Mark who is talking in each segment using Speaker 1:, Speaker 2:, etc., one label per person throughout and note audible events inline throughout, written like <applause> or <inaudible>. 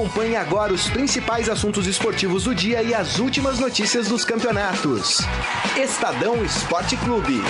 Speaker 1: Acompanhe agora os principais assuntos esportivos do dia e as últimas notícias dos campeonatos. Estadão Esporte Clube.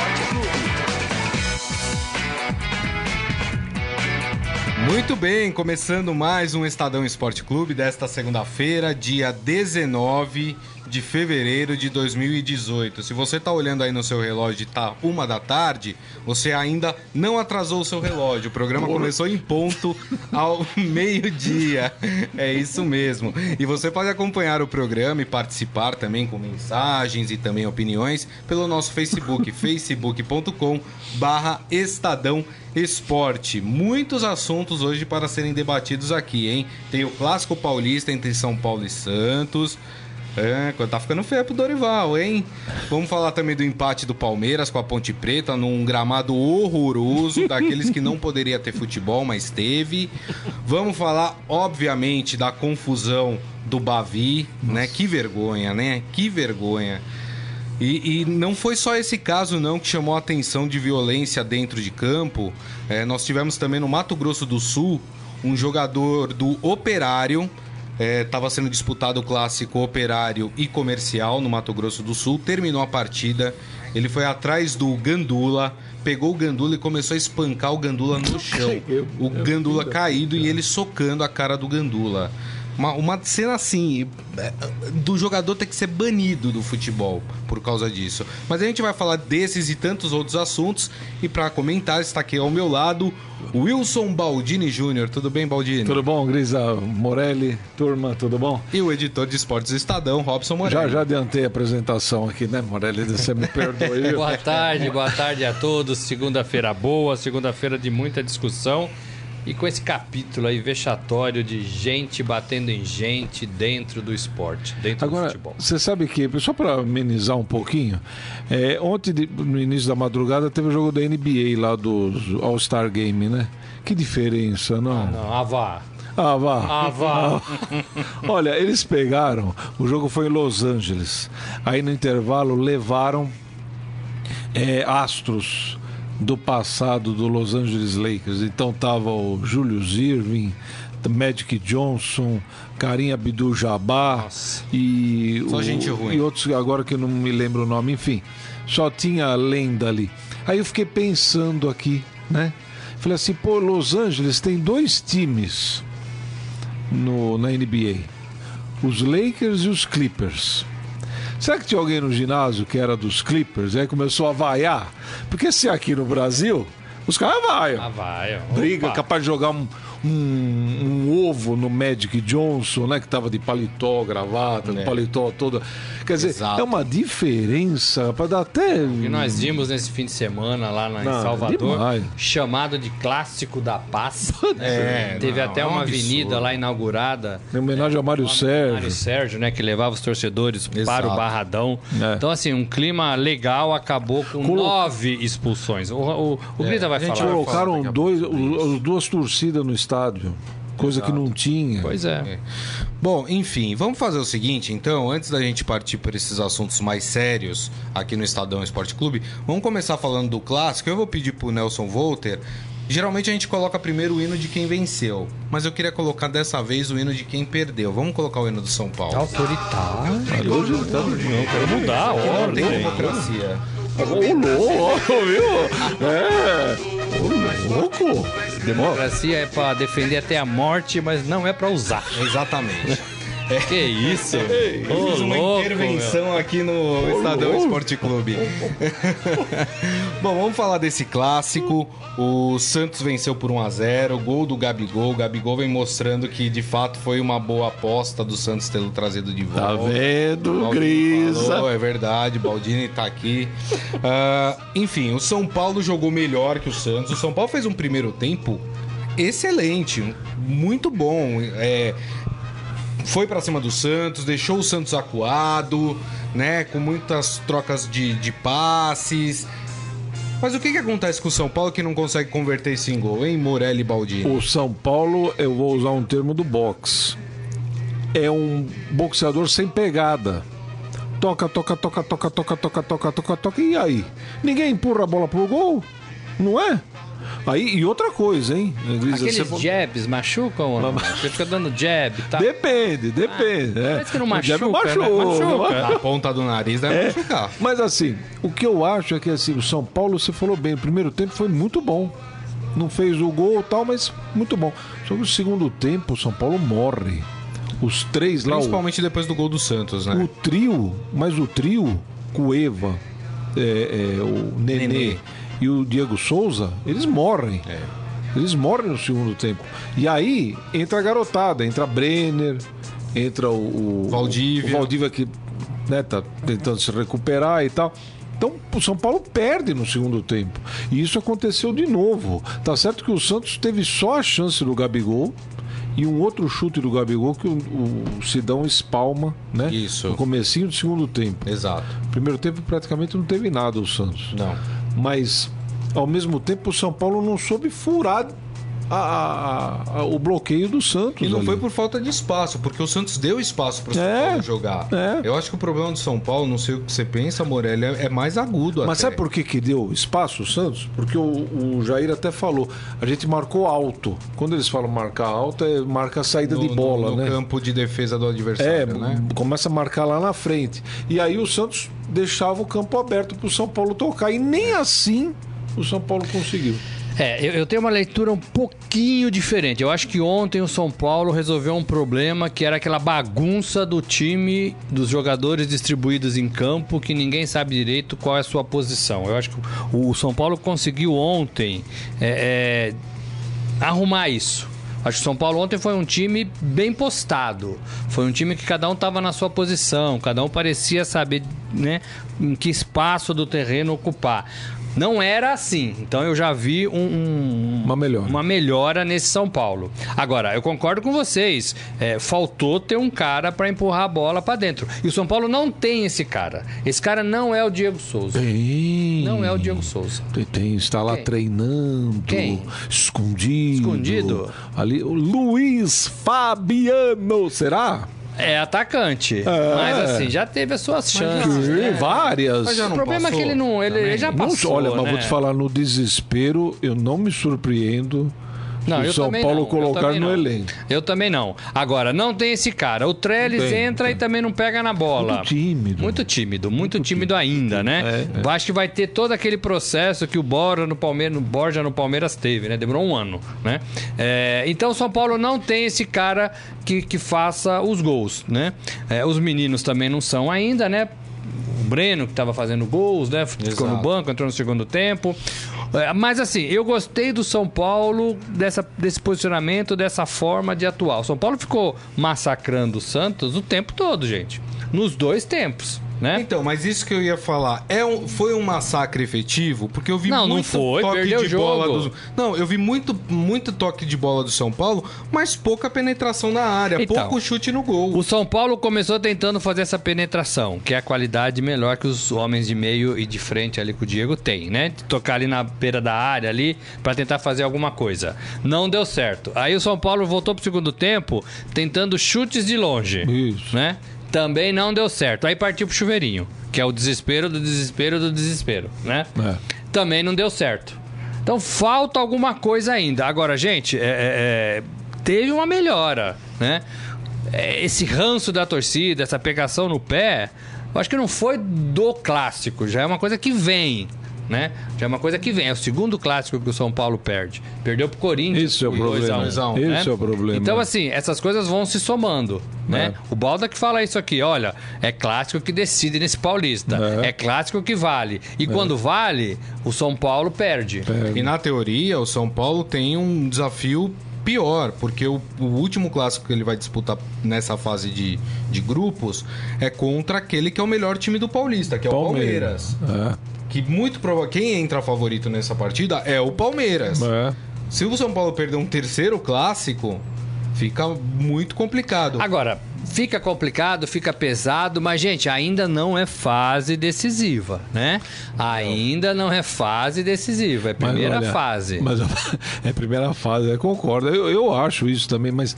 Speaker 2: Muito bem, começando mais um Estadão Esporte Clube desta segunda-feira, dia 19 de fevereiro de 2018. Se você está olhando aí no seu relógio e tá uma da tarde, você ainda não atrasou o seu relógio. O programa Porra. começou em ponto ao <laughs> meio-dia. É isso mesmo. E você pode acompanhar o programa e participar também com mensagens e também opiniões pelo nosso Facebook, <laughs> facebook.com barra Estadão Esporte. Muitos assuntos hoje para serem debatidos aqui, hein? Tem o Clássico Paulista entre São Paulo e Santos. É, tá ficando feio pro Dorival, hein? Vamos falar também do empate do Palmeiras com a Ponte Preta num gramado horroroso, daqueles que não poderia ter futebol, mas teve. Vamos falar, obviamente, da confusão do Bavi, Nossa. né? Que vergonha, né? Que vergonha. E, e, não foi só esse caso não que chamou a atenção de violência dentro de campo. É, nós tivemos também no Mato Grosso do Sul um jogador do Operário Estava é, sendo disputado o clássico operário e comercial no Mato Grosso do Sul. Terminou a partida. Ele foi atrás do Gandula, pegou o Gandula e começou a espancar o Gandula no <laughs> chão. O Gandula caído e ele socando a cara do Gandula. Uma, uma cena assim, é, do jogador ter que ser banido do futebol por causa disso. Mas a gente vai falar desses e tantos outros assuntos. E para comentar, está aqui ao meu lado Wilson Baldini Júnior. Tudo bem, Baldini?
Speaker 3: Tudo bom, Grisa Morelli, turma, tudo bom?
Speaker 2: E o editor de esportes Estadão, Robson Morelli.
Speaker 3: Já, já adiantei a apresentação aqui, né, Morelli? Você me perdoe. <laughs>
Speaker 4: boa tarde, boa tarde a todos. Segunda-feira boa, segunda-feira de muita discussão. E com esse capítulo aí vexatório de gente batendo em gente dentro do esporte, dentro
Speaker 3: Agora,
Speaker 4: do futebol.
Speaker 3: Você sabe que, só para amenizar um pouquinho, é, ontem, no início da madrugada, teve o jogo da NBA lá do All-Star Game, né? Que diferença, não? Ah,
Speaker 4: não, avá.
Speaker 3: Ah, vá.
Speaker 4: Ah, vá. <laughs>
Speaker 3: Olha, eles pegaram, o jogo foi em Los Angeles. Aí no intervalo levaram é, astros do passado do Los Angeles Lakers. Então tava o Julius Irving, Magic Johnson, Karim Abdul-Jabbar e
Speaker 2: o,
Speaker 3: e outros agora que eu não me lembro o nome, enfim. Só tinha a lenda ali. Aí eu fiquei pensando aqui, né? Falei assim, pô, Los Angeles tem dois times no, na NBA. Os Lakers e os Clippers. Será que tinha alguém no ginásio que era dos Clippers e aí começou a vaiar? Porque se aqui no Brasil, os caras vaiam.
Speaker 4: Ah, vaiam.
Speaker 3: Briga, capaz de jogar um, um, um, ovo no Magic Johnson, né? Que tava de paletó, gravata, é. paletó toda. Quer dizer, Exato. é uma diferença para dar até.
Speaker 4: E nós vimos nesse fim de semana lá na, em Salvador, demais. chamado de Clássico da Paz. <laughs> É, Teve não, até é um uma absurdo. avenida lá inaugurada.
Speaker 3: Em homenagem ao Mário Sérgio.
Speaker 4: Mário Sérgio, né? Que levava os torcedores Exato. para o Barradão. É. Então, assim, um clima legal acabou com Colo... nove expulsões. O, o, o Grita vai falar. A gente
Speaker 3: colocaram dois, as duas torcidas no estádio. Coisa Exato. que não tinha.
Speaker 4: Pois é. é.
Speaker 2: Bom, enfim, vamos fazer o seguinte, então, antes da gente partir por esses assuntos mais sérios aqui no Estadão Esporte Clube, vamos começar falando do clássico. Eu vou pedir pro Nelson Volter. Geralmente a gente coloca primeiro o hino de quem venceu, mas eu queria colocar dessa vez o hino de quem perdeu. Vamos colocar o hino do São Paulo.
Speaker 4: Autoritário.
Speaker 3: Não, quero mudar a ordem.
Speaker 2: Não tem democracia.
Speaker 3: Ô, louco, viu? É. Ô, louco.
Speaker 4: Democracia é para defender até a morte, mas não é para usar.
Speaker 2: Exatamente.
Speaker 4: É. Que isso? <laughs>
Speaker 2: Fiz uma louco, intervenção meu. aqui no Estadão Esporte Clube. <laughs> Bom, vamos falar desse clássico. O Santos venceu por 1 a 0 gol do Gabigol. O Gabigol vem mostrando que de fato foi uma boa aposta do Santos tê-lo trazido de volta.
Speaker 3: Tá vendo, Grisa? Falou,
Speaker 2: é verdade, Baldini tá aqui. Uh, enfim, o São Paulo jogou melhor que o Santos. O São Paulo fez um primeiro tempo excelente, muito bom. É, foi para cima do Santos, deixou o Santos acuado, né? Com muitas trocas de, de passes. Mas o que, que acontece com o São Paulo que não consegue converter esse gol, hein, Morelli Baldini?
Speaker 3: O São Paulo, eu vou usar um termo do boxe. É um boxeador sem pegada. Toca, toca, toca, toca, toca, toca, toca, toca, toca. E aí? Ninguém empurra a bola pro gol? Não é? Aí, e outra coisa, hein?
Speaker 4: Aqueles
Speaker 3: você
Speaker 4: jabs machucam ou não? Você fica dando jab e tal.
Speaker 3: Depende, depende. é.
Speaker 4: parece que não
Speaker 3: O jab
Speaker 4: machuca, né? Machuca.
Speaker 2: Na ponta do nariz deve machucar.
Speaker 3: Mas assim, o que eu acho é que assim, o São Paulo, você falou bem, o primeiro tempo foi muito bom. Não fez o gol e tal, mas muito bom. Só que o segundo tempo, o São Paulo morre. Os três lá, o,
Speaker 2: Principalmente depois do gol do Santos,
Speaker 3: o
Speaker 2: né?
Speaker 3: trio, mas o trio, Cueva, é, é, o Nenê,
Speaker 2: Nenê.
Speaker 3: E o Diego Souza, eles morrem.
Speaker 2: É.
Speaker 3: Eles morrem no segundo tempo. E aí entra a garotada, entra Brenner, entra o, o
Speaker 2: Valdívia.
Speaker 3: o Valdívia que né, tá tentando se recuperar e tal. Então o São Paulo perde no segundo tempo. E isso aconteceu de novo. Tá certo que o Santos teve só a chance do Gabigol e um outro chute do Gabigol que o, o Sidão espalma, né?
Speaker 2: Isso.
Speaker 3: No comecinho do segundo tempo.
Speaker 2: Exato.
Speaker 3: Primeiro tempo praticamente não teve nada o Santos.
Speaker 2: Não.
Speaker 3: Mas, ao mesmo tempo, o São Paulo não soube furar a- a- o bloqueio do Santos.
Speaker 2: E não
Speaker 3: ali.
Speaker 2: foi por falta de espaço, porque o Santos deu espaço para o São
Speaker 3: É,
Speaker 2: Paulo jogar.
Speaker 3: é.
Speaker 2: Eu acho que o problema do São Paulo, não sei o que você pensa, Morelli, é é mais agudo
Speaker 3: Mas
Speaker 2: até.
Speaker 3: sabe por que, que deu espaço o Santos? Porque o, o Jair até falou, a gente marcou alto. Quando eles falam marcar alto, é marca a saída
Speaker 2: no,
Speaker 3: de bola,
Speaker 2: no, no
Speaker 3: né?
Speaker 2: campo de defesa do
Speaker 3: É,
Speaker 2: adversário, né?
Speaker 3: começa a marcar lá na frente. E aí o Santos deixava o campo aberto para o São Paulo tocar. E nem assim o São Paulo conseguiu.
Speaker 4: É, eu, eu tenho uma leitura um pouquinho diferente. Eu acho que ontem o São Paulo resolveu um problema que era aquela bagunça do time, dos jogadores distribuídos em campo, que ninguém sabe direito qual é a sua posição. Eu acho que o São Paulo conseguiu ontem é, é, arrumar isso. Acho que o São Paulo ontem foi um time bem postado. Foi um time que cada um estava na sua posição, cada um parecia saber né, em que espaço do terreno ocupar. Não era assim. Então eu já vi um- um,
Speaker 3: Uma melhora.
Speaker 4: uma melhora nesse São Paulo. Agora, eu concordo com vocês. é, faltou ter um cara para empurrar a bola para dentro. E o São Paulo não tem esse cara. Esse cara não é o Diego Souza.
Speaker 3: Tem.
Speaker 4: Não é o Diego Souza.
Speaker 3: Tem, tem, está lá
Speaker 4: Quem?
Speaker 3: treinando.
Speaker 4: Quem?
Speaker 3: Escondido.
Speaker 4: Escondido?
Speaker 3: Ali, o Luiz Fabiano, será?
Speaker 4: É atacante.
Speaker 3: É.
Speaker 4: Mas assim, já teve as suas chances.
Speaker 3: Sim,
Speaker 4: né?
Speaker 3: várias.
Speaker 2: Mas já
Speaker 4: O
Speaker 2: não
Speaker 4: problema é que
Speaker 2: passou
Speaker 4: ele não. Ele, ele já
Speaker 3: Não,
Speaker 4: passou.
Speaker 3: olha, mas
Speaker 4: né?
Speaker 3: vou te falar, no desespero, eu não me surpreendo
Speaker 4: Não,
Speaker 3: o São Paulo
Speaker 4: não,
Speaker 3: colocar no elenco.
Speaker 4: Eu também não. Agora, não tem esse cara. O Trellis
Speaker 3: Tem,
Speaker 4: entra
Speaker 3: tem.
Speaker 4: e também não pega na bola.
Speaker 3: Muito tímido.
Speaker 4: Muito tímido, muito, tímido ainda, né?
Speaker 3: É,
Speaker 4: Acho que vai ter todo aquele processo que o Borja no Palmeiras, no Borja no Palmeiras teve, né? Demorou um ano, né? É, então o São Paulo não tem esse cara que, que faça os gols, né? É, os meninos também não são ainda, né? O Breno, que estava fazendo gols, né? Ficou no
Speaker 2: Exato.
Speaker 4: banco, entrou no segundo tempo. É, Mas assim, eu gostei do São Paulo, dessa, desse posicionamento, dessa forma de atuar. O São Paulo ficou massacrando o Santos o tempo todo, gente. Nos dois tempos, né?
Speaker 2: Então, mas isso que eu ia falar, é um, foi um massacre efetivo? Porque eu vi
Speaker 4: Não, não
Speaker 2: muito
Speaker 4: foi,
Speaker 2: toque de bola do... Não, eu vi muito, muito toque de bola do São Paulo, mas pouca penetração na área,
Speaker 4: Então,
Speaker 2: pouco chute no gol.
Speaker 4: O São Paulo começou tentando fazer essa penetração, que é a qualidade melhor que os homens de meio e de frente ali com o Diego tem, né? De tocar ali na beira da área ali pra tentar fazer alguma coisa. Não deu certo. Aí o São Paulo voltou pro segundo tempo tentando chutes de longe,
Speaker 3: Isso.
Speaker 4: né? Também não deu certo. Aí partiu pro chuveirinho, que é o desespero do desespero do desespero, né?
Speaker 3: É.
Speaker 4: Também não deu certo. Então falta alguma coisa ainda. Agora, gente, é- é- é, teve uma melhora, né? É, Esse ranço da torcida, essa pegação no pé, eu acho que não foi do clássico, já é uma coisa que vem. Né? Já é uma coisa que vem. É o segundo clássico que o São Paulo perde. Perdeu pro Corinthians.
Speaker 3: Esse é o
Speaker 4: por 2 a
Speaker 3: problema.
Speaker 4: 1,
Speaker 2: Dois a um,
Speaker 4: né?
Speaker 3: é o problema.
Speaker 4: Então, assim, essas coisas vão se somando, né?
Speaker 3: É.
Speaker 4: O Balda que fala isso aqui, olha, é clássico que decide nesse Paulista.
Speaker 3: É.
Speaker 4: É, clássico que vale. E quando vale, o São Paulo perde.
Speaker 3: É.
Speaker 2: E na teoria, o São Paulo tem um desafio pior, porque o, o último clássico que ele vai disputar nessa fase de, de grupos é contra aquele que é o melhor time do Paulista, que é o Palmeiras.
Speaker 3: É.
Speaker 2: Que muito provavelmente quem entra favorito nessa partida é o Palmeiras.
Speaker 3: É.
Speaker 2: Se o São Paulo perder um terceiro clássico, fica muito complicado.
Speaker 4: Agora, fica complicado, fica pesado, mas, gente, ainda não é fase decisiva, né? Ainda não é fase decisiva, é
Speaker 3: Mas,
Speaker 4: primeira
Speaker 3: olha,
Speaker 4: fase.
Speaker 3: Mas <laughs> é primeira fase, eu concordo. Eu, eu acho isso também, mas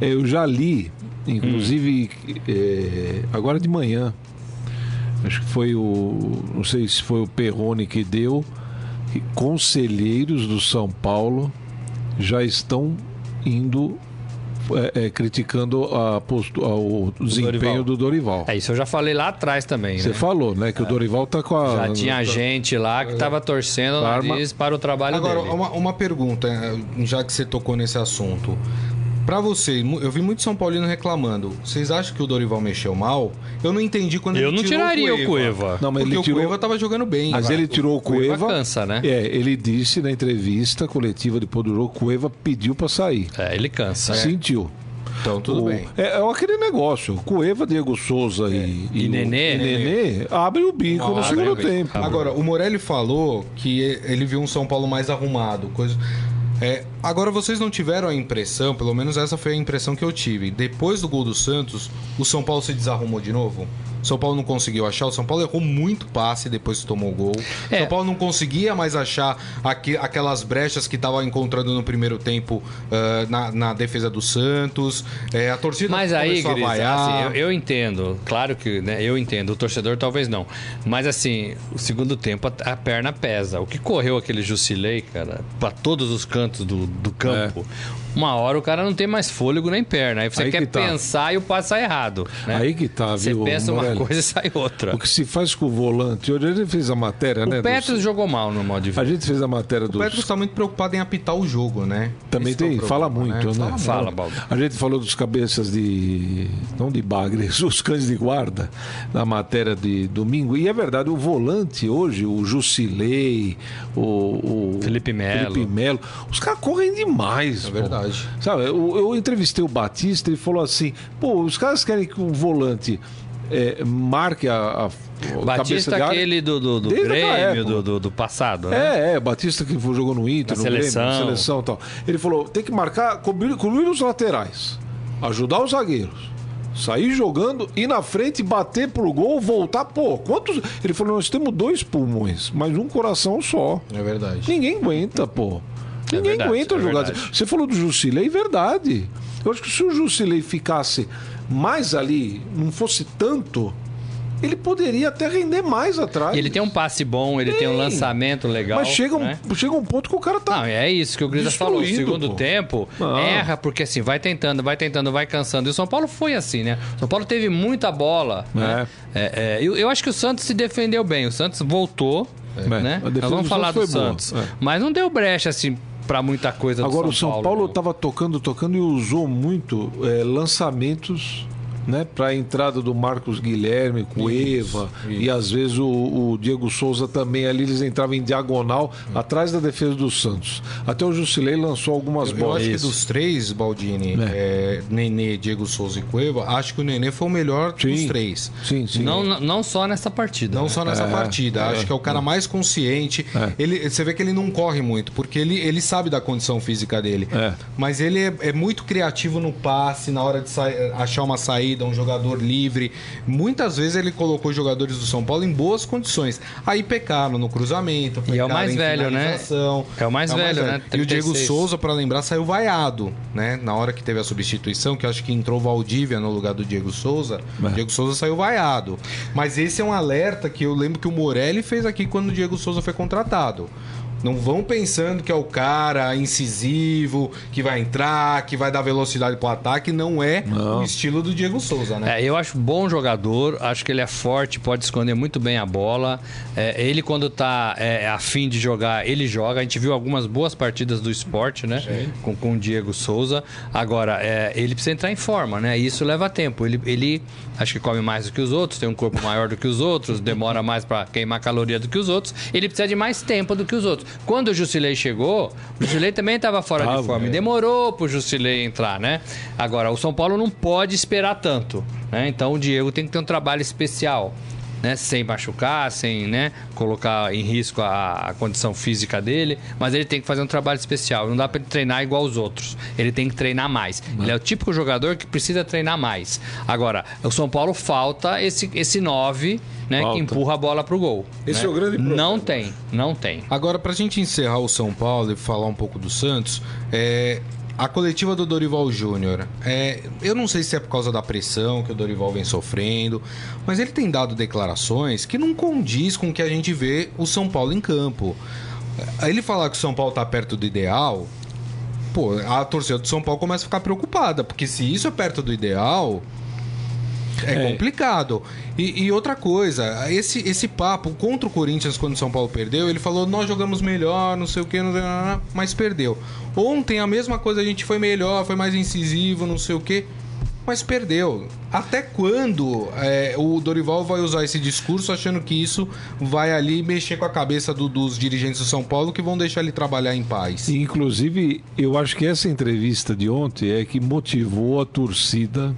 Speaker 3: eu já li, inclusive eh, agora de manhã. Acho que foi o. Não sei se foi o Perrone que deu. que conselheiros do São Paulo já estão indo é, é, criticando a postu- a- o desempenho
Speaker 4: Dorival.
Speaker 3: do Dorival.
Speaker 4: É isso eu já falei lá atrás também,
Speaker 3: Você
Speaker 4: né?
Speaker 3: falou, né? Que o Dorival tá com a.
Speaker 4: Já tinha gente lá que tava torcendo o nariz para o trabalho
Speaker 2: Agora,
Speaker 4: dele.
Speaker 2: uma, uma pergunta, já que você tocou nesse assunto. Pra você, eu vi muito São Paulino reclamando. Vocês acham que o Dorival mexeu mal? Eu não entendi quando
Speaker 4: Eu
Speaker 2: ele
Speaker 4: não
Speaker 2: tirou
Speaker 4: tiraria o
Speaker 2: o
Speaker 4: Cueva.
Speaker 3: Não, mas
Speaker 2: porque
Speaker 3: ele tirou-
Speaker 2: o Cueva tava jogando bem.
Speaker 3: Mas ele tirou o
Speaker 4: Cueva
Speaker 3: Cueva.
Speaker 4: cansa, né?
Speaker 3: É, ele disse na entrevista coletiva de Podurou, Cueva pediu para sair.
Speaker 4: É, ele cansa.
Speaker 3: Sentiu.
Speaker 2: Então, tudo
Speaker 3: O-
Speaker 2: bem.
Speaker 3: É, é aquele negócio. Cueva, Diego Souza e,
Speaker 4: E
Speaker 3: o-
Speaker 4: Nenê.
Speaker 3: e Nenê abre o bico no
Speaker 2: Abre
Speaker 3: segundo
Speaker 4: o bico.
Speaker 3: tempo.
Speaker 2: Agora, o Morelli falou que ele viu um São Paulo mais arrumado. Coisa... É, agora, vocês não tiveram a impressão, pelo menos essa foi a impressão que eu tive. Depois do gol do Santos, o São Paulo se desarrumou de novo? O São Paulo não conseguiu achar. O São Paulo errou muito passe depois que tomou o gol. O
Speaker 4: É.
Speaker 2: São Paulo não conseguia mais achar aqui- aquelas brechas que estava encontrando no primeiro tempo ah, na, na defesa do Santos. É, a torcida
Speaker 4: Mas aí,
Speaker 2: começou a
Speaker 4: Gris,
Speaker 2: vaiar.
Speaker 4: assim, eu, eu entendo, claro que né, eu entendo, o torcedor talvez não. Mas assim, o segundo tempo a, a perna pesa. O que correu aquele Jusilei, cara, pra todos os cantos do, do campo, uma hora o cara não tem mais fôlego nem perna. Aí você.
Speaker 3: Aí
Speaker 4: quer
Speaker 3: que tá.
Speaker 4: pensar e o passo sai errado. né?
Speaker 3: Aí que tá,
Speaker 4: Você
Speaker 3: viu,
Speaker 4: pensa uma
Speaker 3: Morelli?
Speaker 4: coisa e sai outra.
Speaker 3: O que se faz com o volante, hoje ele fez a matéria, né?
Speaker 4: O
Speaker 3: do-
Speaker 4: Petros jogou mal no modo de
Speaker 3: A gente fez a matéria
Speaker 2: O
Speaker 3: do.
Speaker 2: Petros está muito preocupado em apitar o jogo, né?
Speaker 3: Também
Speaker 2: Esse é o
Speaker 3: tem,
Speaker 2: problema,
Speaker 3: fala muito, né?
Speaker 4: Fala, Baldo.
Speaker 3: A gente falou dos cabeças de. não de bagre, <laughs> os cães de guarda, na matéria de domingo. E é verdade, o volante hoje, o Jusilei, o, o
Speaker 4: Felipe Melo.
Speaker 3: Felipe Melo, os caras correm demais.
Speaker 2: É
Speaker 3: pô.
Speaker 2: Verdade.
Speaker 3: Sabe, eu, eu entrevistei o Batista e falou assim: pô, os caras querem que o volante é, marque a. a
Speaker 4: Batista,
Speaker 3: área.
Speaker 4: aquele do, do, do Grêmio, do, do, do passado, né?
Speaker 3: É, é, Batista que jogou no Inter,
Speaker 4: Na
Speaker 3: no
Speaker 4: seleção.
Speaker 3: Grêmio, na seleção e tal. Ele falou: tem que marcar, cobrir, cobrir os laterais, ajudar os zagueiros. Sair jogando, ir na frente, bater pro gol, voltar. Pô, quantos. Ele falou: nós temos dois pulmões, mas um coração só.
Speaker 2: É verdade.
Speaker 3: Ninguém aguenta, pô.
Speaker 4: É
Speaker 3: Ninguém
Speaker 4: verdade,
Speaker 3: aguenta
Speaker 4: é
Speaker 3: jogar.
Speaker 4: verdade.
Speaker 3: Você falou do Jusilei, verdade. Eu acho que se o Jusilei ficasse mais ali, não fosse tanto, ele poderia até render mais atrás.
Speaker 4: Ele tem um passe bom, ele tem, um lançamento legal.
Speaker 3: Mas chega um,
Speaker 4: né?
Speaker 3: chega um ponto que o cara tá.
Speaker 4: Não, é isso que o Grisa falou. O segundo
Speaker 3: pô.
Speaker 4: tempo
Speaker 3: Não.
Speaker 4: erra, porque assim, vai tentando, vai tentando, vai cansando. E o São Paulo foi assim, né? O São Paulo teve muita bola. Né? É, é, eu, eu acho que o Santos se defendeu bem. O Santos voltou,
Speaker 3: É,
Speaker 4: né? Nós vamos falar do
Speaker 3: Santos. é.
Speaker 4: Mas não deu brecha, assim, pra muita coisa do
Speaker 3: Agora
Speaker 4: São
Speaker 3: o São
Speaker 4: Paulo.
Speaker 3: Estava tocando, tocando e usou muito é, lançamentos. Né, para a entrada do Marcos Guilherme, Cueva e às vezes o, o Diego Souza também ali, eles entravam em diagonal atrás da defesa do Santos. Até o Jusilei lançou algumas
Speaker 2: Eu
Speaker 3: bolas.
Speaker 2: acho que dos três, Baldini, é, Nenê, Diego Souza e Cueva, acho que o Nenê foi o melhor dos
Speaker 3: Sim.
Speaker 2: três.
Speaker 3: Sim, sim.
Speaker 4: Não, não- só nessa partida.
Speaker 2: Não
Speaker 4: né?
Speaker 2: só nessa
Speaker 3: É,
Speaker 2: partida.
Speaker 3: é,
Speaker 2: acho que é o cara mais consciente.
Speaker 3: É.
Speaker 2: Ele, você vê que ele não corre muito, porque ele, ele sabe da condição física dele.
Speaker 3: É.
Speaker 2: Mas ele é, é muito criativo no passe, na hora de achar uma saída, um jogador livre. Muitas vezes ele colocou os jogadores do São Paulo em boas condições. Aí pecaram no cruzamento.
Speaker 4: E é o
Speaker 2: pecaram
Speaker 4: mais
Speaker 2: em
Speaker 4: velho, né? É o mais velho, né?
Speaker 2: E o Diego
Speaker 4: 36.
Speaker 2: Souza, para lembrar, saiu vaiado, né? Na hora que teve a substituição, que acho que entrou Valdívia no lugar do Diego Souza,
Speaker 3: É.
Speaker 2: o Diego Souza saiu vaiado. Mas esse é um alerta que eu lembro que o Morelli fez aqui quando o Diego Souza foi contratado. Não vão pensando que é o cara incisivo, que vai entrar, que vai dar velocidade pro ataque. Não é
Speaker 3: Não.
Speaker 2: o estilo do Diego Souza, né?
Speaker 4: É, eu acho bom jogador, acho que ele é forte, pode esconder muito bem a bola. É, ele, quando tá é, afim de jogar, ele joga. A gente viu algumas boas partidas do esporte, né? Com, com o Diego Souza. Agora, é, ele precisa entrar em forma, né? E isso leva tempo. Ele, ele acho que come mais do que os outros, tem um corpo maior do que os outros, demora mais para queimar caloria do que os outros. Ele precisa de mais tempo do que os outros. Quando o Jusilei chegou, o Jusilei também estava fora
Speaker 3: Tava,
Speaker 4: de forma.
Speaker 3: é.
Speaker 4: Demorou pro Jusilei entrar, né? Agora, o São Paulo não pode esperar tanto, né? Então o Diego tem que ter um trabalho especial. Né, sem machucar, sem né, colocar em risco a, a condição física dele, mas ele tem que fazer um trabalho especial. Não dá para ele treinar igual os outros. Ele tem que treinar mais. Ele é o típico jogador que precisa treinar mais. Agora, o São Paulo falta esse esse 9, né, que empurra a bola pro gol.
Speaker 3: Esse
Speaker 4: né?
Speaker 3: é o grande problema.
Speaker 4: Não tem, não tem.
Speaker 2: Agora, pra gente encerrar o São Paulo e falar um pouco do Santos, é, a coletiva do Dorival Júnior, é, eu não sei se é por causa da pressão que o Dorival vem sofrendo, mas ele tem dado declarações que não condiz com o que a gente vê o São Paulo em campo. ele falar que o São Paulo tá perto do ideal, pô, a torcida do São Paulo começa a ficar preocupada, porque se isso é perto do ideal, é,
Speaker 3: É.
Speaker 2: complicado. E, e outra coisa, esse, esse papo contra o Corinthians quando o São Paulo perdeu, ele falou: nós jogamos melhor, não sei o que, não sei, não, não, não", mas perdeu. Ontem a mesma coisa, a gente foi melhor, foi mais incisivo, não sei o que. Mas perdeu. Até quando é, o Dorival vai usar esse discurso achando que isso vai ali mexer com a cabeça do- dos dirigentes do São Paulo que vão deixar ele trabalhar em paz?
Speaker 3: Inclusive, eu acho que essa entrevista de ontem é que motivou a torcida.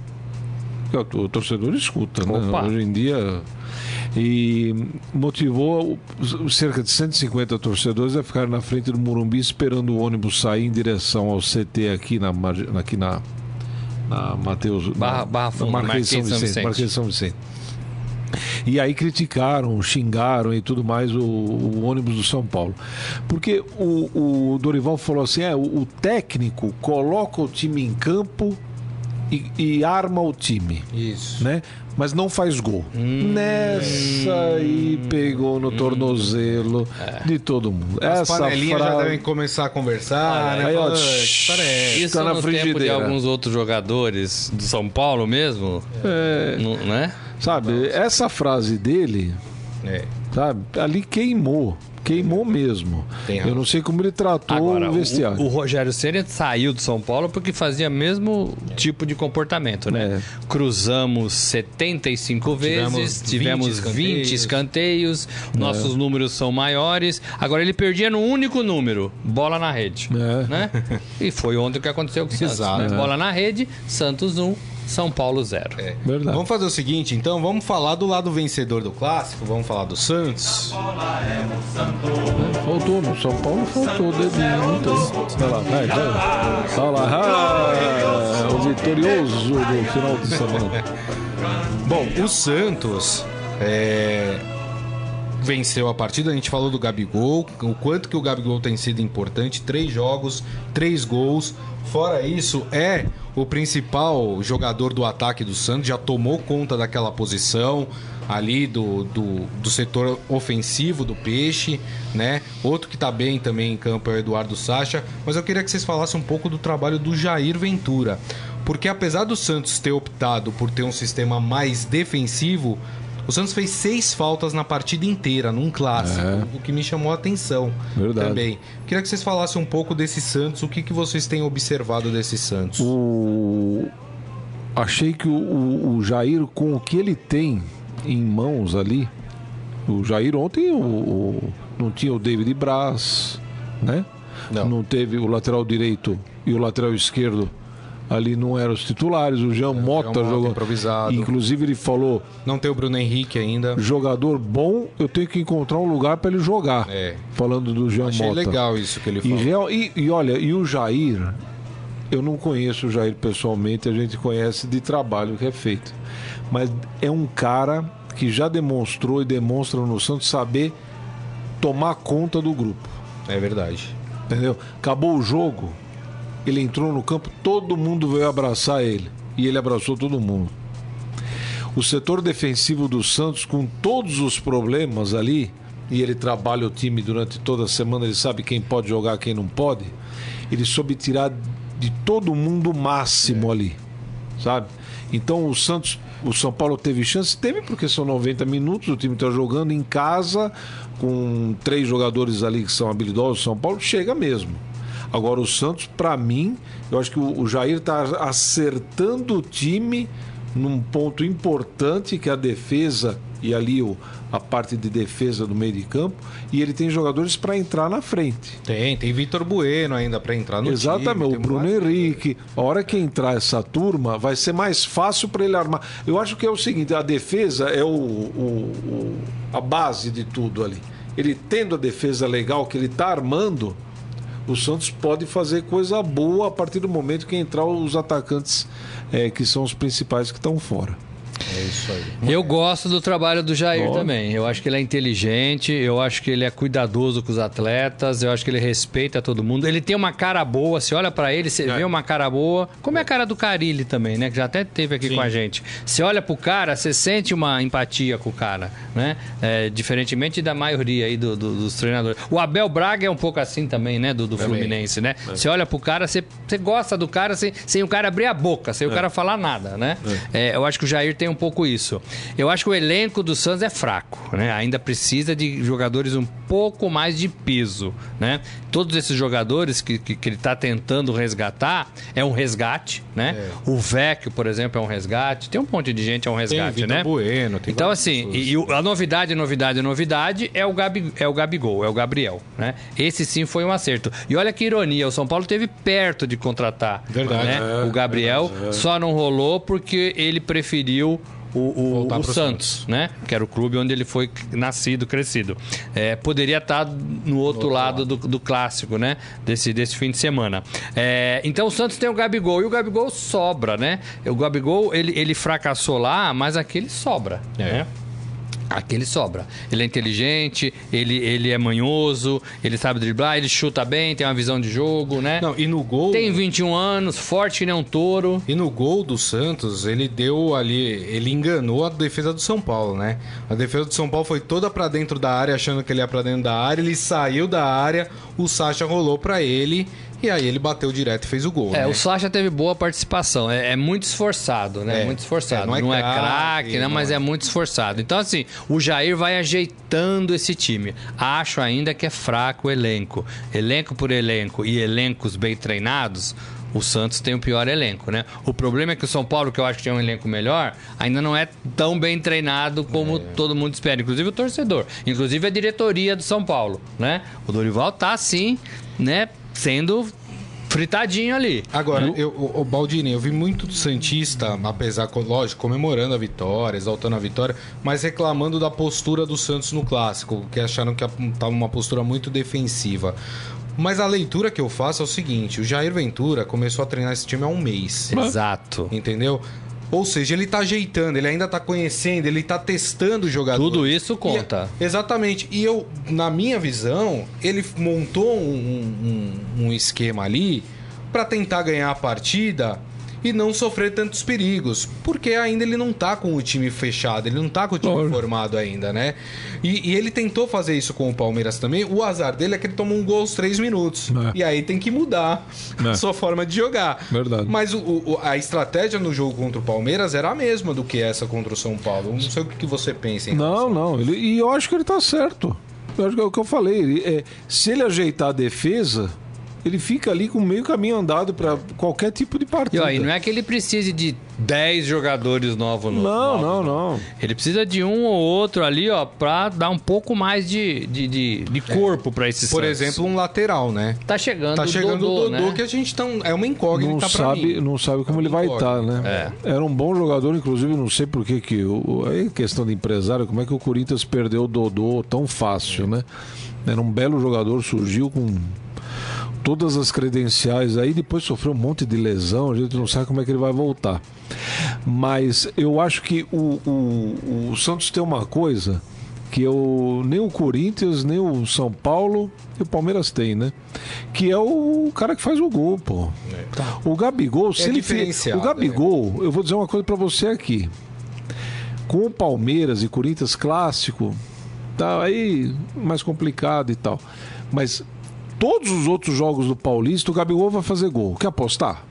Speaker 3: Que O torcedor escuta, né? Hoje em dia. E motivou cerca de 150 torcedores a ficar na frente do Morumbi esperando o ônibus sair em direção ao CT aqui na, aqui na, na Mateus.
Speaker 4: Barra-
Speaker 3: na,
Speaker 4: Barra Funda,
Speaker 3: Marquês
Speaker 4: Marquês São
Speaker 3: Vicente. Marquês São Vicente. E aí criticaram, xingaram e tudo mais o, o ônibus do São Paulo. Porque o, o Dorival falou assim: é, o, o técnico coloca o time em campo e, e arma o time,
Speaker 2: Isso.
Speaker 3: né? Mas não faz gol. Nessa aí pegou no tornozelo de todo mundo.
Speaker 2: As
Speaker 3: Essa
Speaker 2: panelinhas já
Speaker 3: frase-
Speaker 2: devem começar a conversar, né?
Speaker 3: Aí, ó,
Speaker 2: "Ah, é essa?"
Speaker 4: Isso
Speaker 3: Tá na
Speaker 4: no tempo de
Speaker 3: frigideira.
Speaker 4: alguns outros jogadores do São Paulo mesmo,
Speaker 3: É,
Speaker 4: não- né?
Speaker 3: sabe, essa frase dele,
Speaker 2: É.
Speaker 3: sabe, ali queimou. Queimou mesmo. Eu não sei como ele tratou
Speaker 4: Agora,
Speaker 3: o
Speaker 4: o,
Speaker 3: vestiário.
Speaker 4: o Rogério Ceni saiu do São Paulo porque fazia mesmo tipo de comportamento, né?
Speaker 3: É.
Speaker 4: Cruzamos 75
Speaker 2: Tivemos
Speaker 4: vezes,
Speaker 2: 20
Speaker 4: tivemos 20
Speaker 2: escanteios.
Speaker 4: escanteios,
Speaker 3: É.
Speaker 4: nossos números são maiores. Agora ele perdia no único número, bola na rede,
Speaker 3: É.
Speaker 4: né? E foi ontem o que aconteceu com o Santos,
Speaker 2: Exato.
Speaker 4: né? Bola na rede, Santos 1, São Paulo 0.
Speaker 2: É.
Speaker 3: Verdade.
Speaker 2: Vamos fazer o seguinte, então, vamos falar do lado vencedor do clássico, vamos falar do Santos.
Speaker 3: Faltou no São Paulo, faltou o dedinho. Vai lá, vai, vai. Olha lá, ah, o vitorioso do final de semana.
Speaker 2: Bom, o Santos é, venceu a partida, a gente falou do Gabigol, o quanto que o Gabigol tem sido importante, três jogos, três gols. Fora isso, é o principal jogador do ataque do Santos, já tomou conta daquela posição ali do, do, do setor ofensivo do Peixe, né? Outro que tá bem também em campo é o Eduardo Sacha, mas eu queria que vocês falassem um pouco do trabalho do Jair Ventura. Porque apesar do Santos ter optado por ter um sistema mais defensivo, o Santos fez seis faltas na partida inteira, num clássico,
Speaker 3: É.
Speaker 2: o que me chamou a atenção
Speaker 3: Verdade.
Speaker 2: também. Queria que vocês falassem um pouco desse Santos, o que, que vocês têm observado desse Santos.
Speaker 3: O... Achei que o, o- o Jair, com o que ele tem em mãos ali, o Jair ontem o, o- não tinha o David Braz, né?
Speaker 2: Não.
Speaker 3: teve o lateral direito e o lateral esquerdo ali não eram os titulares. O Jean Mota
Speaker 2: Mota
Speaker 3: jogou.
Speaker 2: improvisado.
Speaker 3: Inclusive ele falou:
Speaker 2: Não tem o Bruno Henrique ainda.
Speaker 3: jogador bom, eu tenho que encontrar um lugar para ele jogar.
Speaker 2: É.
Speaker 3: Falando do Jean
Speaker 2: Achei
Speaker 3: Mota.
Speaker 2: legal isso que ele
Speaker 3: E,
Speaker 2: falou.
Speaker 3: real- e- e olha, e o Jair, eu não conheço o Jair pessoalmente, a gente conhece de trabalho que é feito. Mas é um cara que já demonstrou e demonstra no Santos saber tomar conta do grupo.
Speaker 2: É verdade.
Speaker 3: Entendeu? Acabou o jogo, ele entrou no campo, todo mundo veio abraçar ele. E ele abraçou todo mundo. O setor defensivo do Santos, com todos os problemas ali, e ele trabalha o time durante toda a semana, ele sabe quem pode jogar, quem não pode. Ele soube tirar de todo mundo o máximo ali, sabe? Então o Santos, o São Paulo teve chance? Teve, porque são 90 minutos, o time está jogando em casa, com três jogadores ali que são habilidosos, o São Paulo chega mesmo. Agora o Santos, para mim, eu acho que o, Jair está acertando o time num ponto importante que é a defesa e ali o, a parte de defesa do meio de campo e ele tem jogadores para entrar na frente.
Speaker 2: Tem, tem Vitor Bueno ainda pra entrar no
Speaker 3: Exatamente,
Speaker 2: time.
Speaker 3: o Bruno Henrique. A hora que entrar essa turma, vai ser mais fácil para ele armar. Eu acho que é o seguinte: a defesa é o, o- o- a base de tudo ali. Ele tendo a defesa legal que ele está armando, o Santos pode fazer coisa boa a partir do momento que entrar os atacantes eh, que são os principais que estão fora.
Speaker 2: É isso aí.
Speaker 4: Eu gosto do trabalho do Jair também. Eu acho que ele é inteligente, eu acho que ele é cuidadoso com os atletas, eu acho que ele respeita todo mundo. Ele tem uma cara boa, você olha pra ele, você vê uma cara boa, como é a cara do Carilli também, né? Que já até teve aqui com a gente. Você olha pro cara, você sente uma empatia com o cara, né? É, diferentemente da maioria aí do- do- dos treinadores. O Abel Braga é um pouco assim também, né? Do, do Fluminense, né? Você olha pro cara, você, você gosta do cara sem, sem o cara abrir a boca, sem o cara falar nada, né? É, eu acho que o Jair tem um pouco isso. Eu acho que o elenco do Santos é fraco, né? Ainda precisa de jogadores um pouco mais de peso, né? Todos esses jogadores que, que, que ele tá tentando resgatar é um resgate, né? O Vecchio, por exemplo, é um resgate. Tem um monte de gente é um
Speaker 2: Tem
Speaker 4: resgate,
Speaker 2: Vitor
Speaker 4: né?
Speaker 2: Bueno, tem
Speaker 4: Então, assim, e, e a novidade, novidade, novidade é o, Gabi, é o Gabigol, é o Gabriel, né?Esse sim foi um acerto. E olha que ironia, o São Paulo teve perto de contratar
Speaker 2: Verdade.
Speaker 4: né?
Speaker 3: É,
Speaker 4: o Gabriel, só não rolou porque ele preferiu o, o- o Santos, né? Que era o clube onde ele foi nascido, crescido. É, poderia estar no outro, lado, Do, do clássico, né? Desse, desse fim de semana. É, então o Santos tem o Gabigol e o Gabigol sobra, né? O Gabigol ele, ele fracassou lá, mas aquele sobra,
Speaker 2: É.
Speaker 4: né? Aquele sobra. Ele é inteligente, ele, ele é manhoso, ele sabe driblar, ele chuta bem, tem uma visão de jogo, né?
Speaker 2: Não, e no gol.
Speaker 4: Tem 21 anos, forte que nem um touro.
Speaker 2: E no gol do Santos, ele deu ali, ele enganou a defesa do São Paulo, né? A defesa do São Paulo foi toda pra dentro da área, achando que ele ia pra dentro da área, ele saiu da área, o Sacha rolou pra ele e aí ele bateu direto e fez o gol,
Speaker 4: É,
Speaker 2: né?
Speaker 4: o Sacha teve boa participação. É, é muito esforçado, né?
Speaker 2: É.
Speaker 4: Muito esforçado.
Speaker 2: É, não é
Speaker 4: é,
Speaker 2: craque,
Speaker 4: né? Mas
Speaker 2: é.
Speaker 4: é muito esforçado. Então, assim, o Jair vai ajeitando esse time. Acho ainda que é fraco o elenco. Elenco por elenco e elencos bem treinados. O Santos tem o pior elenco, né? O problema é que o São Paulo, que eu acho que tinha um elenco melhor, ainda não é tão bem treinado como
Speaker 2: É.
Speaker 4: todo mundo espera. Inclusive o torcedor. Inclusive a diretoria do São Paulo, né? O Dorival tá, sim, né? Sendo fritadinho ali.
Speaker 2: Agora, eu, o, o Baldini, eu vi muito Santista, apesar, co- lógico, comemorando a vitória, exaltando a vitória, mas reclamando da postura do Santos no clássico, que acharam que estava uma postura muito defensiva. Mas a leitura que eu faço é o seguinte: o Jair Ventura começou a treinar esse time há um mês.
Speaker 4: Exato.
Speaker 2: Entendeu? Ou seja, ele tá ajeitando, ele ainda tá conhecendo, ele tá testando o jogador.
Speaker 4: Tudo isso conta.
Speaker 2: exatamente. E eu, na minha visão, ele montou um, um- um esquema ali pra tentar ganhar a partida e não sofrer tantos perigos. Porque ainda ele não tá com o time fechado, ele não tá com o time formado ainda, né? E, e ele tentou fazer isso com o Palmeiras também. O azar dele é que ele tomou um gol aos três minutos.
Speaker 3: É.
Speaker 2: E aí tem que mudar
Speaker 3: É.
Speaker 2: a <laughs> sua forma de jogar.
Speaker 3: Verdade.
Speaker 2: Mas o- o- a estratégia no jogo contra o Palmeiras era a mesma do que essa contra o São Paulo. Não sei o que que você pensa em
Speaker 3: Não, não. Ele, e eu acho que ele tá certo. Eu acho que é o que eu falei. Ele, é, se ele ajeitar a defesa, ele fica ali com meio caminho andado para qualquer tipo de partida.
Speaker 4: e não é que ele precise de 10 jogadores novos no
Speaker 3: Não,
Speaker 4: novos,
Speaker 3: não, não.
Speaker 4: Ele precisa de um ou outro ali, ó, pra dar um pouco mais de, de, de, de corpo pra esse
Speaker 2: Por
Speaker 4: Santos.
Speaker 2: exemplo, um lateral, né?
Speaker 4: tá chegando,
Speaker 2: Tá chegando
Speaker 4: Dodô,
Speaker 2: o Dodô,
Speaker 4: né?
Speaker 2: que a gente tá. É uma incógnita
Speaker 3: Não
Speaker 2: pra
Speaker 3: sabe,
Speaker 2: mim.
Speaker 3: não sabe como
Speaker 2: É
Speaker 3: ele vai estar,
Speaker 2: incógnita.
Speaker 3: né? Era um bom jogador, inclusive, não sei por que que o, aí questão de empresário, como é que o Corinthians perdeu o Dodô tão fácil, né? Era um belo jogador, surgiu com todas as credenciais aí, depois sofreu um monte de lesão, a gente não sabe como é que ele vai voltar. Mas eu acho que o, o, o Santos tem uma coisa que eu, nem o Corinthians, nem o São Paulo e o Palmeiras tem, né? Que é o cara que faz o gol, pô. O Gabigol, se
Speaker 2: É
Speaker 3: ele
Speaker 2: diferenciado,
Speaker 3: O Gabigol, eu vou dizer uma coisa pra você aqui. Com o Palmeiras e Corinthians clássico, tá aí mais complicado e tal. Mas todos os outros jogos do Paulista, o Gabigol vai fazer gol. Quer apostar?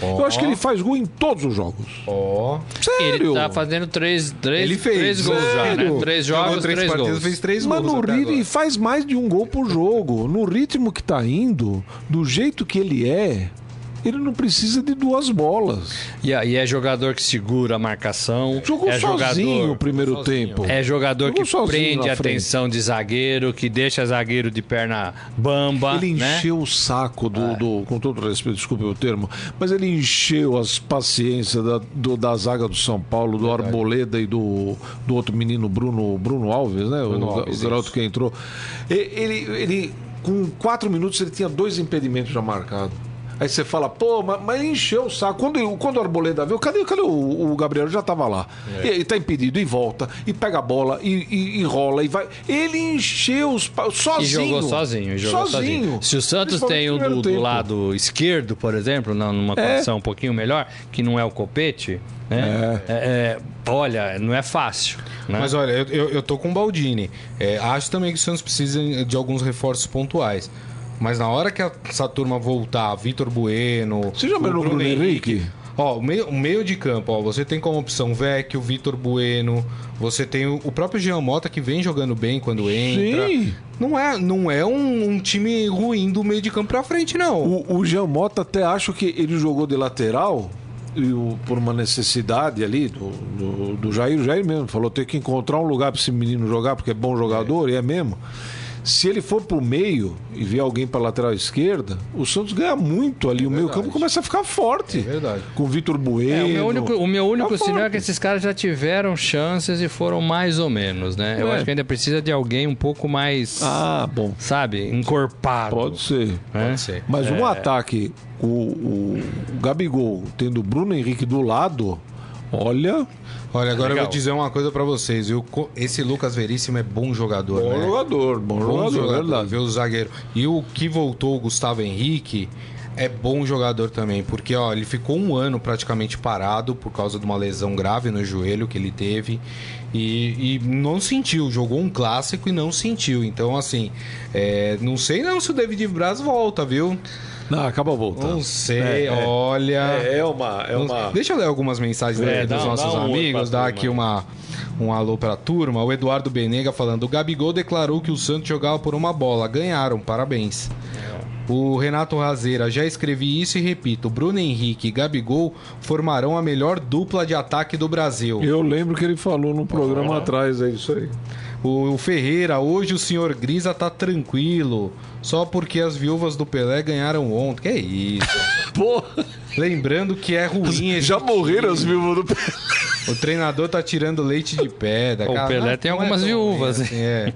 Speaker 3: Eu acho que ele faz gol em todos os jogos.
Speaker 2: Ó.
Speaker 3: Sério?
Speaker 4: Ele tá fazendo três, três,
Speaker 2: Ele fez.
Speaker 4: três gols já, né?
Speaker 3: Sério?
Speaker 4: Três
Speaker 2: Jogou
Speaker 4: jogos,
Speaker 2: três,
Speaker 4: três,
Speaker 2: partidas,
Speaker 4: gols.
Speaker 2: fez três
Speaker 3: Mas
Speaker 2: gols.
Speaker 3: no
Speaker 2: até
Speaker 3: ritmo, e faz mais de um gol por jogo. No ritmo que tá indo, do jeito que ele é, ele não precisa de duas bolas.
Speaker 4: E, a- e é jogador que segura a marcação.
Speaker 3: Jogou
Speaker 4: é
Speaker 3: sozinho
Speaker 4: jogador,
Speaker 3: o primeiro
Speaker 2: sozinho.
Speaker 3: tempo.
Speaker 4: É jogador
Speaker 3: Jogou
Speaker 4: que prende a atenção de zagueiro, que deixa zagueiro de perna bamba.
Speaker 3: Ele
Speaker 4: né?
Speaker 3: encheu o saco do, do- com todo respeito, desculpe o termo, mas ele encheu as paciências da, do- da zaga do São Paulo, do Arboleda e do, do outro menino Bruno, Bruno Alves, né?
Speaker 2: Bruno
Speaker 3: o,
Speaker 2: Alves,
Speaker 3: o garoto
Speaker 2: isso.
Speaker 3: que entrou. E- Ele, ele, com quatro minutos, ele tinha dois impedimentos já marcados. Aí você fala, pô, mas, mas encheu o saco. Quando, quando o Arboleda veio, cadê, cadê o, o Gabriel? Já tava lá.
Speaker 2: É.
Speaker 3: E, ele tá impedido, e volta, e pega a bola, e, e, e rola, e vai. Ele encheu os pa-
Speaker 4: E
Speaker 3: sozinho.
Speaker 4: jogou sozinho, jogou sozinho. Se o Santos tem um
Speaker 3: primeiro
Speaker 4: do, do lado esquerdo, por exemplo, numa
Speaker 3: É.
Speaker 4: condição um pouquinho melhor, que não é o copete, né? É, é, olha, não é fácil. Né?
Speaker 2: Mas olha, eu, eu, eu tô com o Baldini. É, acho também que o Santos precisa de alguns reforços pontuais. Mas na hora que essa turma voltar, Vitor Bueno.
Speaker 3: Você já
Speaker 2: o
Speaker 3: viu no Bruno Henrique?
Speaker 2: Ó, o meio, o meio de campo, ó, você tem como opção Vecchio, Vitor Bueno, você tem o, o próprio Jean Mota que vem jogando bem quando entra.
Speaker 3: Sim.
Speaker 2: Não é, não é um, um time ruim do meio de campo pra frente, não.
Speaker 3: O, o Jean Mota até acho que ele jogou de lateral e o- por uma necessidade ali do, do, do Jair. O Jair mesmo falou: tem que encontrar um lugar para esse menino jogar, porque é bom jogador, e é mesmo. Se ele for pro meio e vier alguém para lateral esquerda, o Santos ganha muito ali. o meio campo começa a ficar forte.
Speaker 2: É verdade.
Speaker 3: Com o Vitor Bueno.
Speaker 4: É, o meu único, o meu único
Speaker 3: Tá
Speaker 4: sinal é que esses caras já tiveram chances e foram mais ou menos, né? Eu
Speaker 3: É.
Speaker 4: acho que ainda precisa de alguém um pouco mais,
Speaker 3: Ah, bom.
Speaker 4: sabe, encorpado.
Speaker 3: Pode ser.
Speaker 4: né?
Speaker 2: Pode ser.
Speaker 3: Mas
Speaker 4: É.
Speaker 3: um ataque, o, o, o Gabigol tendo o Bruno Henrique do lado, olha.
Speaker 2: Olha, agora eu vou dizer uma coisa pra vocês, viu? Co- Esse Lucas Veríssimo é bom jogador,
Speaker 3: Bom
Speaker 2: né?
Speaker 3: jogador, bom,
Speaker 2: Bom
Speaker 3: jogador,
Speaker 2: jogador,
Speaker 3: verdade.
Speaker 2: viu, o zagueiro. E o que voltou, o Gustavo Henrique, é bom jogador também, porque ó, ele ficou um ano praticamente parado por causa de uma lesão grave no joelho que ele teve e, e não sentiu, jogou um clássico e não sentiu. Então, assim, é, não sei não se o David Braz volta, viu?
Speaker 3: Não, acaba voltando.
Speaker 2: Não sei,
Speaker 3: É, é.
Speaker 2: olha.
Speaker 3: É, é uma. É uma...
Speaker 2: Deixa eu ler algumas mensagens
Speaker 4: É,
Speaker 2: aqui
Speaker 4: dá
Speaker 2: dos nossos
Speaker 4: dá um
Speaker 2: amigos, dar aqui uma, um alô pra turma. O Eduardo Benega falando: o Gabigol declarou que o Santos jogava por uma bola. Ganharam, parabéns. O Renato Razeira, já escrevi isso e repito: Bruno Henrique e Gabigol formarão a melhor dupla de ataque do Brasil.
Speaker 3: Eu lembro que ele falou no programa atrás, é isso aí.
Speaker 2: O, o Ferreira, hoje o senhor Grisa tá tranquilo, só porque as viúvas do Pelé ganharam ontem. Que é isso? <laughs>
Speaker 3: Pô,
Speaker 2: Lembrando que é ruim
Speaker 3: já morreram
Speaker 2: time.
Speaker 3: as viúvas do Pelé.
Speaker 2: O treinador tá tirando leite de pedra.
Speaker 4: O
Speaker 2: cara.
Speaker 4: Pelé tem
Speaker 2: não
Speaker 4: algumas
Speaker 2: tão
Speaker 4: viúvas,
Speaker 2: ruim assim, é.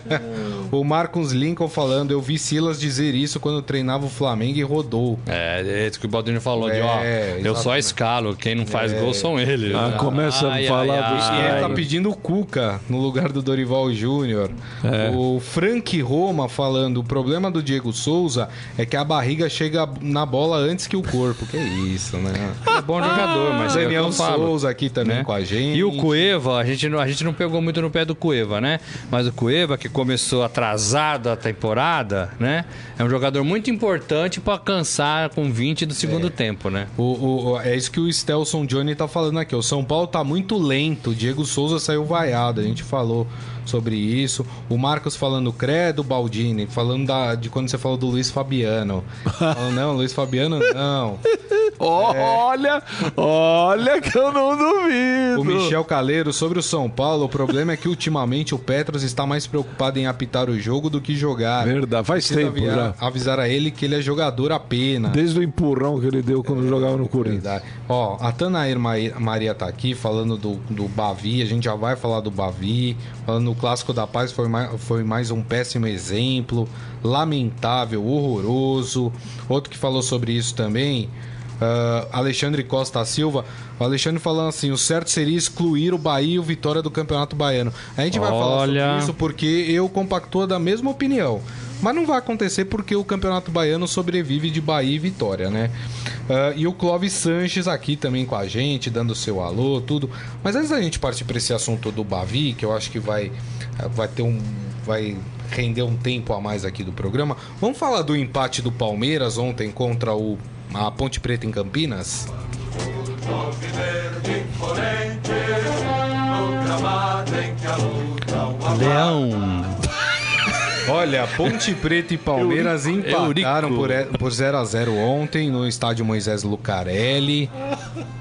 Speaker 2: <laughs> o Marcos Lincoln falando, eu vi Silas dizer isso quando treinava o Flamengo e rodou.
Speaker 4: É, é isso que o Baldini falou, de ó,
Speaker 2: É,
Speaker 4: eu só escalo, quem não faz gol são eles.
Speaker 3: Ah, começa a falar dos
Speaker 2: E
Speaker 3: Ai.
Speaker 2: ele tá pedindo o Cuca no lugar do Dorival Júnior.
Speaker 3: É.
Speaker 2: O Frank Roma falando, o problema do Diego Souza é que a barriga chega na bola antes que o corpo. Que isso, né?
Speaker 4: É bom jogador, mas é
Speaker 2: Daniel. Souza aqui também
Speaker 4: né?
Speaker 2: com a gente.
Speaker 4: E o Cueva, a gente, não, a gente não pegou muito no pé do Cueva, né? Mas o Cueva, que começou atrasado a temporada, né? É um jogador muito importante para cansar com 20 do segundo tempo, né?
Speaker 2: O, o- o- é isso que o Stelson Johnny tá falando aqui. O São Paulo tá muito lento. O Diego Souza saiu vaiado. A gente falou sobre isso. O Marcos falando credo, Baldini. Falando da- de quando você falou do Luiz Fabiano. Falando, não, Luiz Fabiano não. <laughs>
Speaker 3: Olha, olha que eu não duvido.
Speaker 2: O Michel Caleiro sobre o São Paulo. O problema é que ultimamente o Petros está mais preocupado em apitar o jogo do que jogar.
Speaker 3: Verdade, faz
Speaker 2: Precisa
Speaker 3: tempo
Speaker 2: aviar-
Speaker 3: já.
Speaker 2: avisar a ele que ele é jogador apenas.
Speaker 3: Desde o empurrão que ele deu quando jogava no Corinthians.
Speaker 2: Verdade. Ó, a Tanair Ma- Maria tá aqui falando do, do Bavi, a gente já vai falar do Bavi. Falando no Clássico da Paz foi mais, foi mais um péssimo exemplo, lamentável, horroroso. Outro que falou sobre isso também, ah, Alexandre Costa Silva. O Alexandre falando assim: o certo seria excluir o Bahia e o Vitória do Campeonato Baiano. A gente vai falar sobre isso porque eu compactua da mesma opinião. Mas não vai acontecer porque o Campeonato Baiano sobrevive de Bahia e Vitória, né? Ah, e o Clóvis Sanches aqui também com a gente, dando seu alô, tudo. Mas antes da gente partir para esse assunto do Bavi, que eu acho que vai, vai ter um. vai render um tempo a mais aqui do programa, vamos falar do empate do Palmeiras ontem contra o, a Ponte Preta em Campinas?
Speaker 4: Leão.
Speaker 2: Olha, Ponte Preta e Palmeiras empataram por, e- por 0 a 0 ontem no estádio Moisés Lucarelli.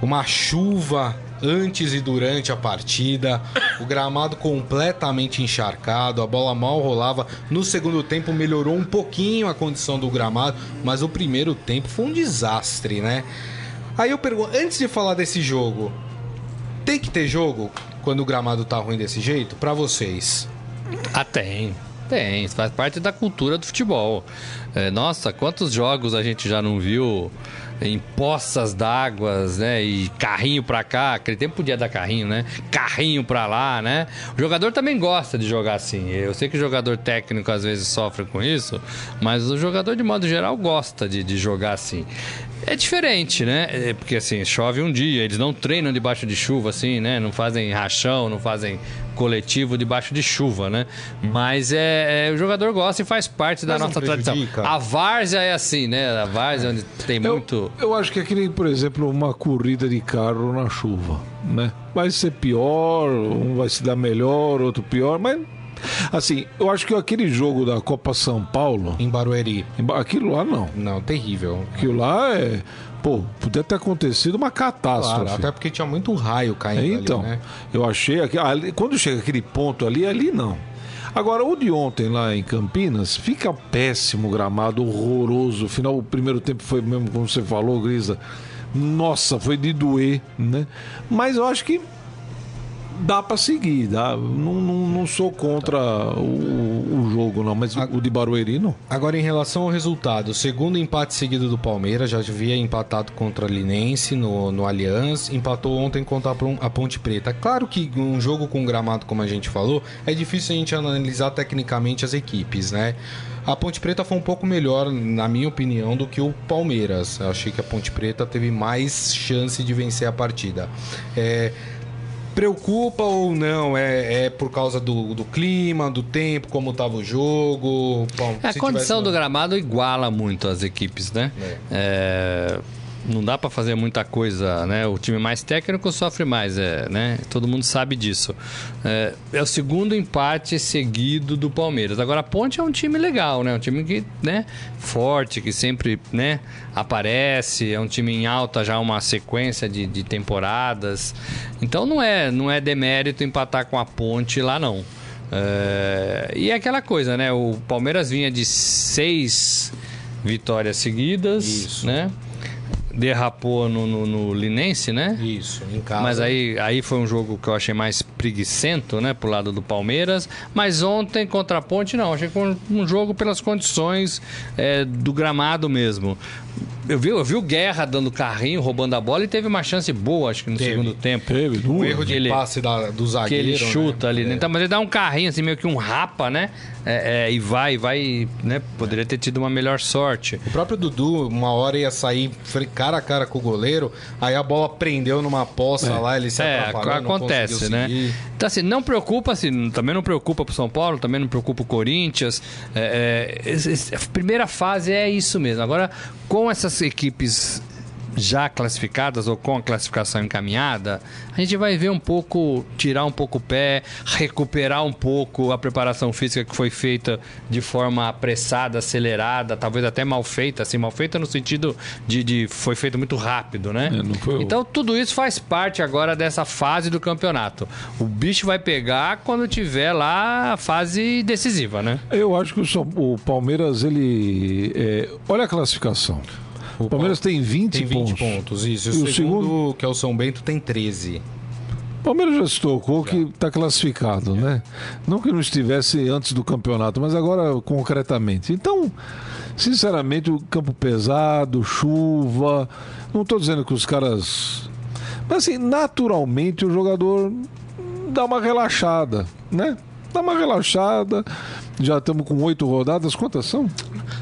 Speaker 2: Uma chuva antes e durante a partida, o gramado completamente encharcado, a bola mal rolava. No segundo tempo melhorou um pouquinho a condição do gramado, mas o primeiro tempo foi um desastre, né? Aí eu pergunto, antes de falar desse jogo, tem que ter jogo quando o gramado tá ruim desse jeito? Pra vocês?
Speaker 4: Ah, tem. Tem, faz parte da cultura do futebol. É, nossa, quantos jogos a gente já não viu em poças d'água, né? E carrinho pra cá, aquele tempo podia dar carrinho, né? Carrinho pra lá, né? O jogador também gosta de jogar assim. Eu sei que o jogador técnico às vezes sofre com isso, mas o jogador de modo geral gosta de, de jogar assim. É diferente, né? É porque assim, chove um dia, eles não treinam debaixo de chuva, assim, né? Não fazem rachão, não fazem coletivo debaixo de chuva, né? Mas é, é o jogador gosta e faz parte da
Speaker 2: Mas não
Speaker 4: nossa tradição. A várzea é assim, né? A várzea onde tem
Speaker 3: Eu,
Speaker 4: muito.
Speaker 3: eu acho que é que nem, por exemplo, uma corrida de carro na chuva, né? Vai ser pior, um vai se dar melhor, outro pior, mas assim, eu acho que aquele jogo da Copa São Paulo,
Speaker 2: Em Barueri.
Speaker 3: aquilo lá não.
Speaker 2: Não, terrível.
Speaker 3: Aquilo lá é, pô, podia ter acontecido uma catástrofe.
Speaker 2: Claro, até porque tinha muito raio caindo
Speaker 3: É, então,
Speaker 2: ali, né?
Speaker 3: eu achei aqui, ali- quando chega aquele ponto ali, ali não. Agora, o de ontem lá em Campinas, fica péssimo o gramado, horroroso. Final, o primeiro tempo foi mesmo, como você falou, Grisa. Nossa, foi de doer, né? Mas eu acho que dá pra seguir, dá. Não, não, não sou contra o, o jogo, não, mas o de Barueri não.
Speaker 2: Agora, em relação ao resultado, segundo empate seguido do Palmeiras, já havia empatado contra a Linense no, no Allianz, empatou ontem contra a Ponte Preta. Claro que um jogo com gramado, como a gente falou, é difícil a gente analisar tecnicamente as equipes, né? A Ponte Preta foi um pouco melhor, na minha opinião, do que o Palmeiras. Eu achei que a Ponte Preta teve mais chance de vencer a partida. É, Preocupa ou não? É, é por causa do, do clima, do tempo, como estava o jogo? Bom,
Speaker 4: A
Speaker 2: se
Speaker 4: condição
Speaker 2: tivesse-
Speaker 4: do gramado iguala muito as equipes, né? É, não dá pra fazer muita coisa, né? O time mais técnico sofre mais, é, né? Todo mundo sabe disso. É, é o segundo empate seguido do Palmeiras. Agora a Ponte é um time legal, né? Um time que, né? Forte, que sempre, né? Aparece. É um time em alta já uma sequência de, de temporadas. Então não é, não é demérito empatar com a Ponte lá não. É, e é aquela coisa, né? O Palmeiras vinha de seis vitórias seguidas,
Speaker 2: Isso.
Speaker 4: né? Derrapou no, no, no Linense, né?
Speaker 2: Isso, em casa.
Speaker 4: Mas aí, aí foi um jogo que eu achei mais preguiçento, né? Pro lado do Palmeiras. Mas ontem, contra a Ponte, não. Achei que foi um, um jogo pelas condições é, do gramado mesmo. Eu vi, eu vi o Guerra dando carrinho, roubando a bola e teve uma chance boa, acho que no
Speaker 2: Teve.
Speaker 4: segundo tempo.
Speaker 3: Teve,
Speaker 2: Um
Speaker 3: duas.
Speaker 2: erro de
Speaker 4: que ele-
Speaker 2: passe da- do
Speaker 4: Que
Speaker 2: zagueiro.
Speaker 4: ele chuta
Speaker 2: né?
Speaker 4: ali, né? Então, mas ele dá um carrinho, assim, meio que um rapa, né? É, é, e vai, vai, né? Poderia ter tido uma melhor sorte.
Speaker 2: O próprio Dudu, uma hora ia sair cara a cara com o goleiro, aí a bola prendeu numa poça lá, ele se
Speaker 4: É,
Speaker 2: atrapalhou,
Speaker 4: acontece, né? Então, assim, não preocupa, assim, também não preocupa pro São Paulo, também não preocupa o Corinthians. É, é, a primeira fase é isso mesmo. Agora, com essas equipes já classificadas ou com a classificação encaminhada, a gente vai ver um pouco, tirar um pouco o pé, recuperar um pouco a preparação física que foi feita de forma apressada, acelerada, talvez até mal feita, assim, mal feita no sentido de, de foi feito muito rápido, né?
Speaker 3: É,
Speaker 4: então tudo isso faz parte agora dessa fase do campeonato. O bicho vai pegar quando tiver lá a fase decisiva, né?
Speaker 3: Eu acho que o, São- o Palmeiras, ele. é, olha a classificação. O Palmeiras tem 20,
Speaker 2: Tem 20
Speaker 3: pontos.
Speaker 2: pontos, isso.
Speaker 3: E
Speaker 2: E
Speaker 3: o
Speaker 2: o segundo, que é o São Bento, tem 13.
Speaker 3: O Palmeiras já se tocou que está classificado, né? Não que não estivesse antes do campeonato, mas agora concretamente. Então, sinceramente, o campo pesado, chuva. Não estou dizendo que os caras. Mas assim, naturalmente o jogador dá uma relaxada, né? Dá uma relaxada. Já estamos com oito rodadas. Quantas são?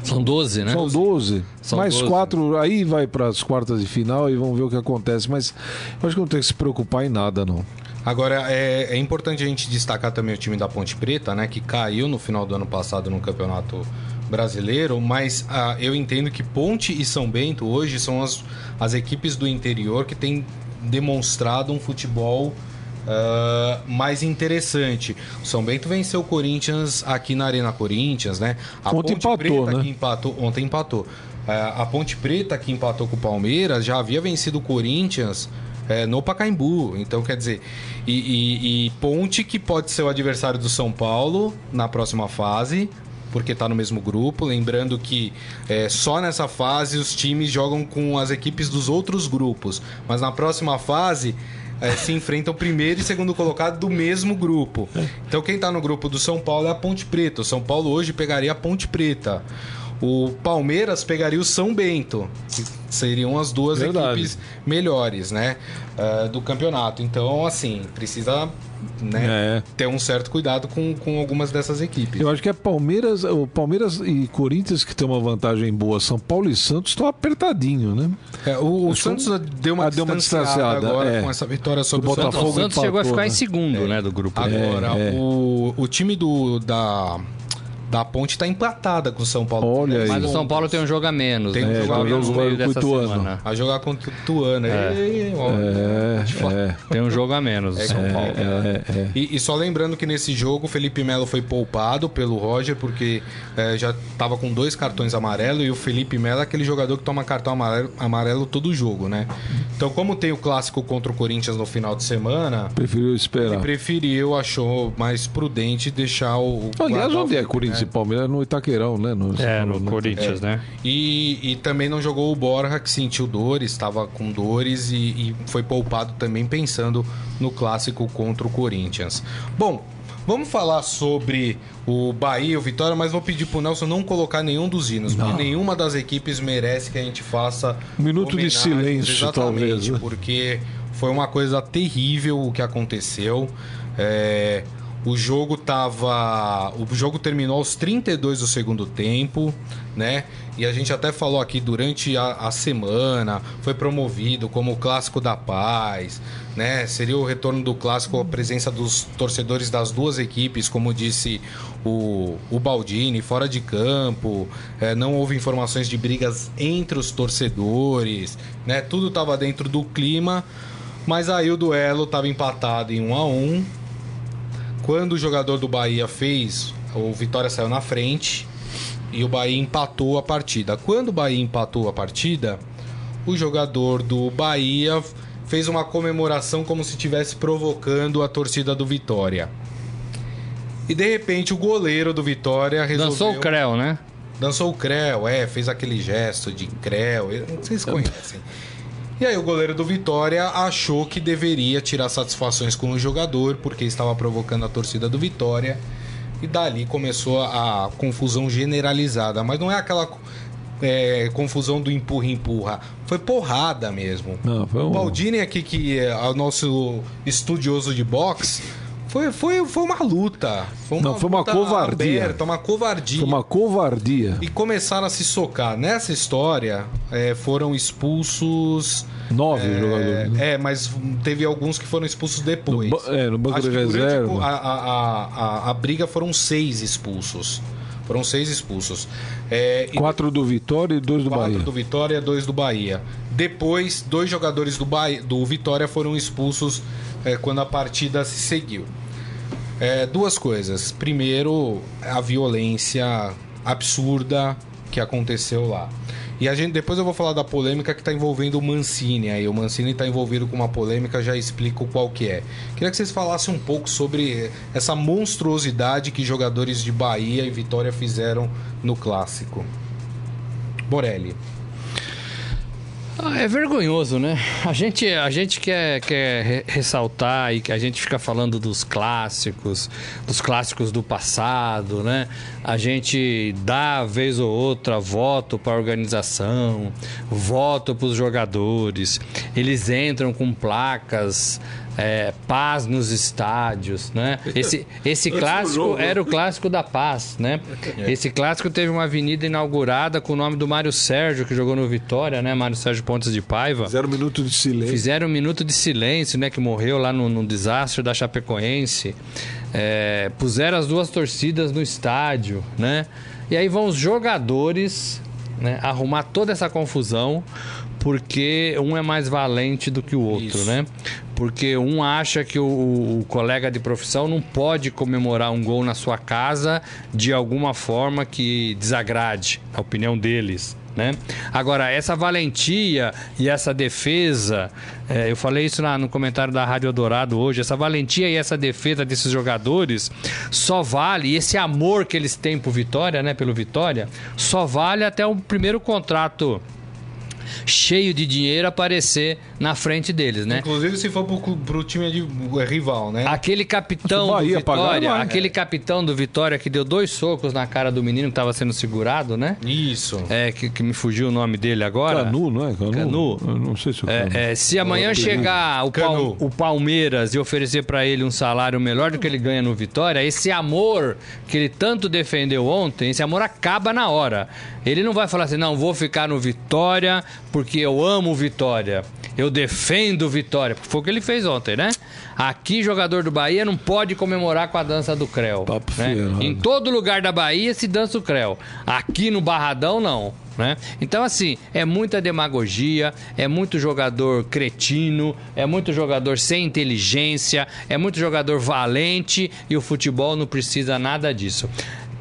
Speaker 4: São 12, né?
Speaker 3: São 12.
Speaker 4: São
Speaker 3: mais
Speaker 4: 12.
Speaker 3: quatro. Aí vai para as quartas de final e vamos ver o que acontece. Mas eu acho que não tem que se preocupar em nada, não.
Speaker 2: Agora, é, é importante a gente destacar também o time da Ponte Preta, né? Que caiu no final do ano passado no Campeonato Brasileiro, mas ah, eu entendo que Ponte e São Bento hoje são as, as equipes do interior que têm demonstrado um futebol ah, mais interessante. O São Bento venceu o Corinthians aqui na Arena Corinthians, né? A
Speaker 3: Ontem
Speaker 2: Ponte
Speaker 3: empatou,
Speaker 2: Preta
Speaker 3: né?
Speaker 2: que empatou, ontem empatou. Ah, a Ponte Preta que empatou com o Palmeiras já havia vencido o Corinthians é, no Pacaembu. Então, quer dizer, e, e- e Ponte que pode ser o adversário do São Paulo na próxima fase, porque está no mesmo grupo. Lembrando que é, só nessa fase os times jogam com as equipes dos outros grupos, mas na próxima fase é, se enfrentam primeiro e segundo colocado do mesmo grupo. Então quem tá no grupo do São Paulo é a Ponte Preta. O São Paulo hoje pegaria a Ponte Preta. O Palmeiras pegaria o São Bento. Seriam as duas
Speaker 3: Verdade.
Speaker 2: equipes melhores, né? eh, do campeonato. Então, assim, precisa né,
Speaker 3: É.
Speaker 2: ter um certo cuidado com, com algumas dessas equipes.
Speaker 3: Eu acho que é Palmeiras, o Palmeiras e Corinthians que tem uma vantagem boa. São Paulo e Santos estão apertadinho, né?
Speaker 2: É, o, o Santos deu uma,
Speaker 3: Ah, deu uma
Speaker 2: distanciada, agora
Speaker 3: é.
Speaker 2: com essa vitória sobre
Speaker 3: Do
Speaker 2: o Santos.
Speaker 3: Botafogo
Speaker 4: o Santos chegou a
Speaker 3: empatou,
Speaker 4: ficar
Speaker 3: né?
Speaker 4: em segundo, né, do grupo.
Speaker 2: Agora,
Speaker 3: É, é.
Speaker 2: O, o time do, da, da Ponte tá empatada com o São Paulo.
Speaker 3: Olha aí.
Speaker 4: Mas o São Paulo tem um jogo a menos,
Speaker 2: Tem um
Speaker 4: né?
Speaker 2: jogo a menos
Speaker 4: no
Speaker 2: com
Speaker 4: meio
Speaker 3: o
Speaker 4: dessa
Speaker 3: Ituano.
Speaker 4: semana.
Speaker 2: A jogar contra o Tuano. Ó,
Speaker 3: É, é.
Speaker 4: Tem um jogo a menos,
Speaker 2: É,
Speaker 4: São
Speaker 2: é,
Speaker 4: Paulo.
Speaker 3: É, é.
Speaker 2: E, e só lembrando que nesse jogo o Felipe Melo foi poupado pelo Roger, porque já tava com dois cartões amarelos e o Felipe Melo é aquele jogador que toma cartão amarelo, amarelo todo jogo, né? Então, como tem o clássico contra o Corinthians no final de semana,
Speaker 3: Preferiu
Speaker 2: ele
Speaker 3: esperar.
Speaker 2: preferiu, achou mais prudente deixar o.
Speaker 3: Aliás, onde é Corinthians e
Speaker 2: Melo.
Speaker 3: Palmeiras? No Itaquerão, né? No,
Speaker 4: É, no
Speaker 3: né?
Speaker 4: Corinthians, né?
Speaker 2: E, e também não jogou o Borja, que sentiu dores, estava com dores e, e foi poupado também pensando no clássico contra o Corinthians. Bom, vamos falar sobre o Bahia e o Vitória, mas vou pedir pro Nelson não colocar nenhum dos hinos, porque nenhuma das equipes merece que a gente faça.
Speaker 3: Um minuto de silêncio,
Speaker 2: exatamente,
Speaker 3: talvez, né?
Speaker 2: Porque foi uma coisa terrível o que aconteceu. É, o jogo tava. O jogo terminou aos 32 do segundo tempo, né? E a gente até falou aqui durante a, a semana, foi promovido como o clássico da paz, né? Seria o retorno do clássico, a presença dos torcedores das duas equipes, como disse o, o Baldini, fora de campo. é, não houve informações de brigas entre os torcedores, né? Tudo estava dentro do clima. Mas aí o duelo estava empatado em 1 a 1 quando o jogador do Bahia fez, o Vitória saiu na frente e o Bahia empatou a partida. Quando o Bahia empatou a partida, o jogador do Bahia fez uma comemoração como se estivesse provocando a torcida do Vitória. E de repente o goleiro do Vitória resolveu...
Speaker 4: Dançou o Creu, né?
Speaker 2: Dançou o Creu, é, fez aquele gesto de Creu, vocês conhecem. E aí o goleiro do Vitória achou que deveria tirar satisfações com o jogador, porque estava provocando a torcida do Vitória. E dali começou a confusão generalizada. Mas não é aquela é, confusão do empurra-empurra. Foi porrada mesmo.
Speaker 3: Não, foi um-
Speaker 2: O Baldini aqui, que é o nosso estudioso de boxe, foi, foi, foi uma luta. Foi
Speaker 3: Não, foi uma covardia.
Speaker 2: Aberta, uma covardia
Speaker 3: Foi uma covardia.
Speaker 2: e começaram a se socar. Nessa história, é, foram expulsos.
Speaker 3: Nove
Speaker 2: é,
Speaker 3: jogadores. né?
Speaker 2: É, mas teve alguns que foram expulsos depois.
Speaker 3: No é, no banco
Speaker 2: Acho
Speaker 3: de reserva.
Speaker 2: A, a, a, a, a briga foram seis expulsos. Foram seis expulsos. É, e
Speaker 3: Quatro do Vitória e dois do
Speaker 2: quatro
Speaker 3: Bahia.
Speaker 2: do Vitória, dois do Bahia. Depois, dois jogadores do, Bahia, do Vitória foram expulsos é, quando a partida se seguiu. É, duas coisas. Primeiro, a violência absurda que aconteceu lá. E a gente, depois eu vou falar da polêmica que está envolvendo o Mancini aí. O Mancini está envolvido com uma polêmica, já explico qual que é. Queria que vocês falassem um pouco sobre essa monstruosidade que jogadores de Bahia e Vitória fizeram no clássico. Borelli.
Speaker 4: Ah, É vergonhoso, né? A gente, a gente quer, quer re- ressaltar e que a gente fica falando dos clássicos, dos clássicos do passado, né? A gente dá, vez ou outra, voto para a organização, voto para os jogadores. Eles entram com placas, é, paz nos estádios, né? Esse, esse clássico era o clássico da paz, né? Esse clássico teve uma avenida inaugurada com o nome do Mário Sérgio, que jogou no Vitória, né? Mário Sérgio Pontes de Paiva.
Speaker 3: Zero minuto de silêncio.
Speaker 4: Fizeram um minuto de silêncio, né? Que morreu lá no, no desastre da Chapecoense. É, puseram as duas torcidas no estádio, né? E aí vão os jogadores né, arrumar toda essa confusão porque um é mais valente do que o outro,
Speaker 2: Isso.
Speaker 4: né? Porque um acha que o, o colega de profissão não pode comemorar um gol na sua casa de alguma forma que desagrade a opinião deles. Né? Agora, essa valentia e essa defesa, é, eu falei isso no comentário da Rádio Dourado hoje, essa valentia e essa defesa desses jogadores só vale, esse amor que eles têm por Vitória, né, pelo Vitória, só vale até o primeiro contrato cheio de dinheiro aparecer na frente deles, né?
Speaker 2: Inclusive se for pro, pro time de é, rival, né?
Speaker 4: Aquele capitão do Vitória,
Speaker 3: vai.
Speaker 4: aquele capitão do Vitória que deu dois socos na cara do menino que tava sendo segurado, né?
Speaker 2: Isso.
Speaker 4: É, que, que me fugiu o nome dele agora.
Speaker 3: Canu, não é? Canu?
Speaker 4: Canu.
Speaker 3: Eu não sei se o Canu.
Speaker 4: É, é, se amanhã chegar o, Pal- o Palmeiras e oferecer pra ele um salário melhor do que ele ganha no Vitória, esse amor que ele tanto defendeu ontem, esse amor acaba na hora. Ele não vai falar assim, não, vou ficar no Vitória porque eu amo Vitória. Eu defendo Vitória. Foi o que ele fez ontem, né? Aqui, jogador do Bahia não pode comemorar com a dança do Creu.
Speaker 3: Papo
Speaker 4: né? Em todo lugar da Bahia se dança o Creu. Aqui no Barradão, não. Né? Então, assim, é muita demagogia, é muito jogador cretino, é muito jogador sem inteligência, é muito jogador valente e o futebol não precisa nada disso.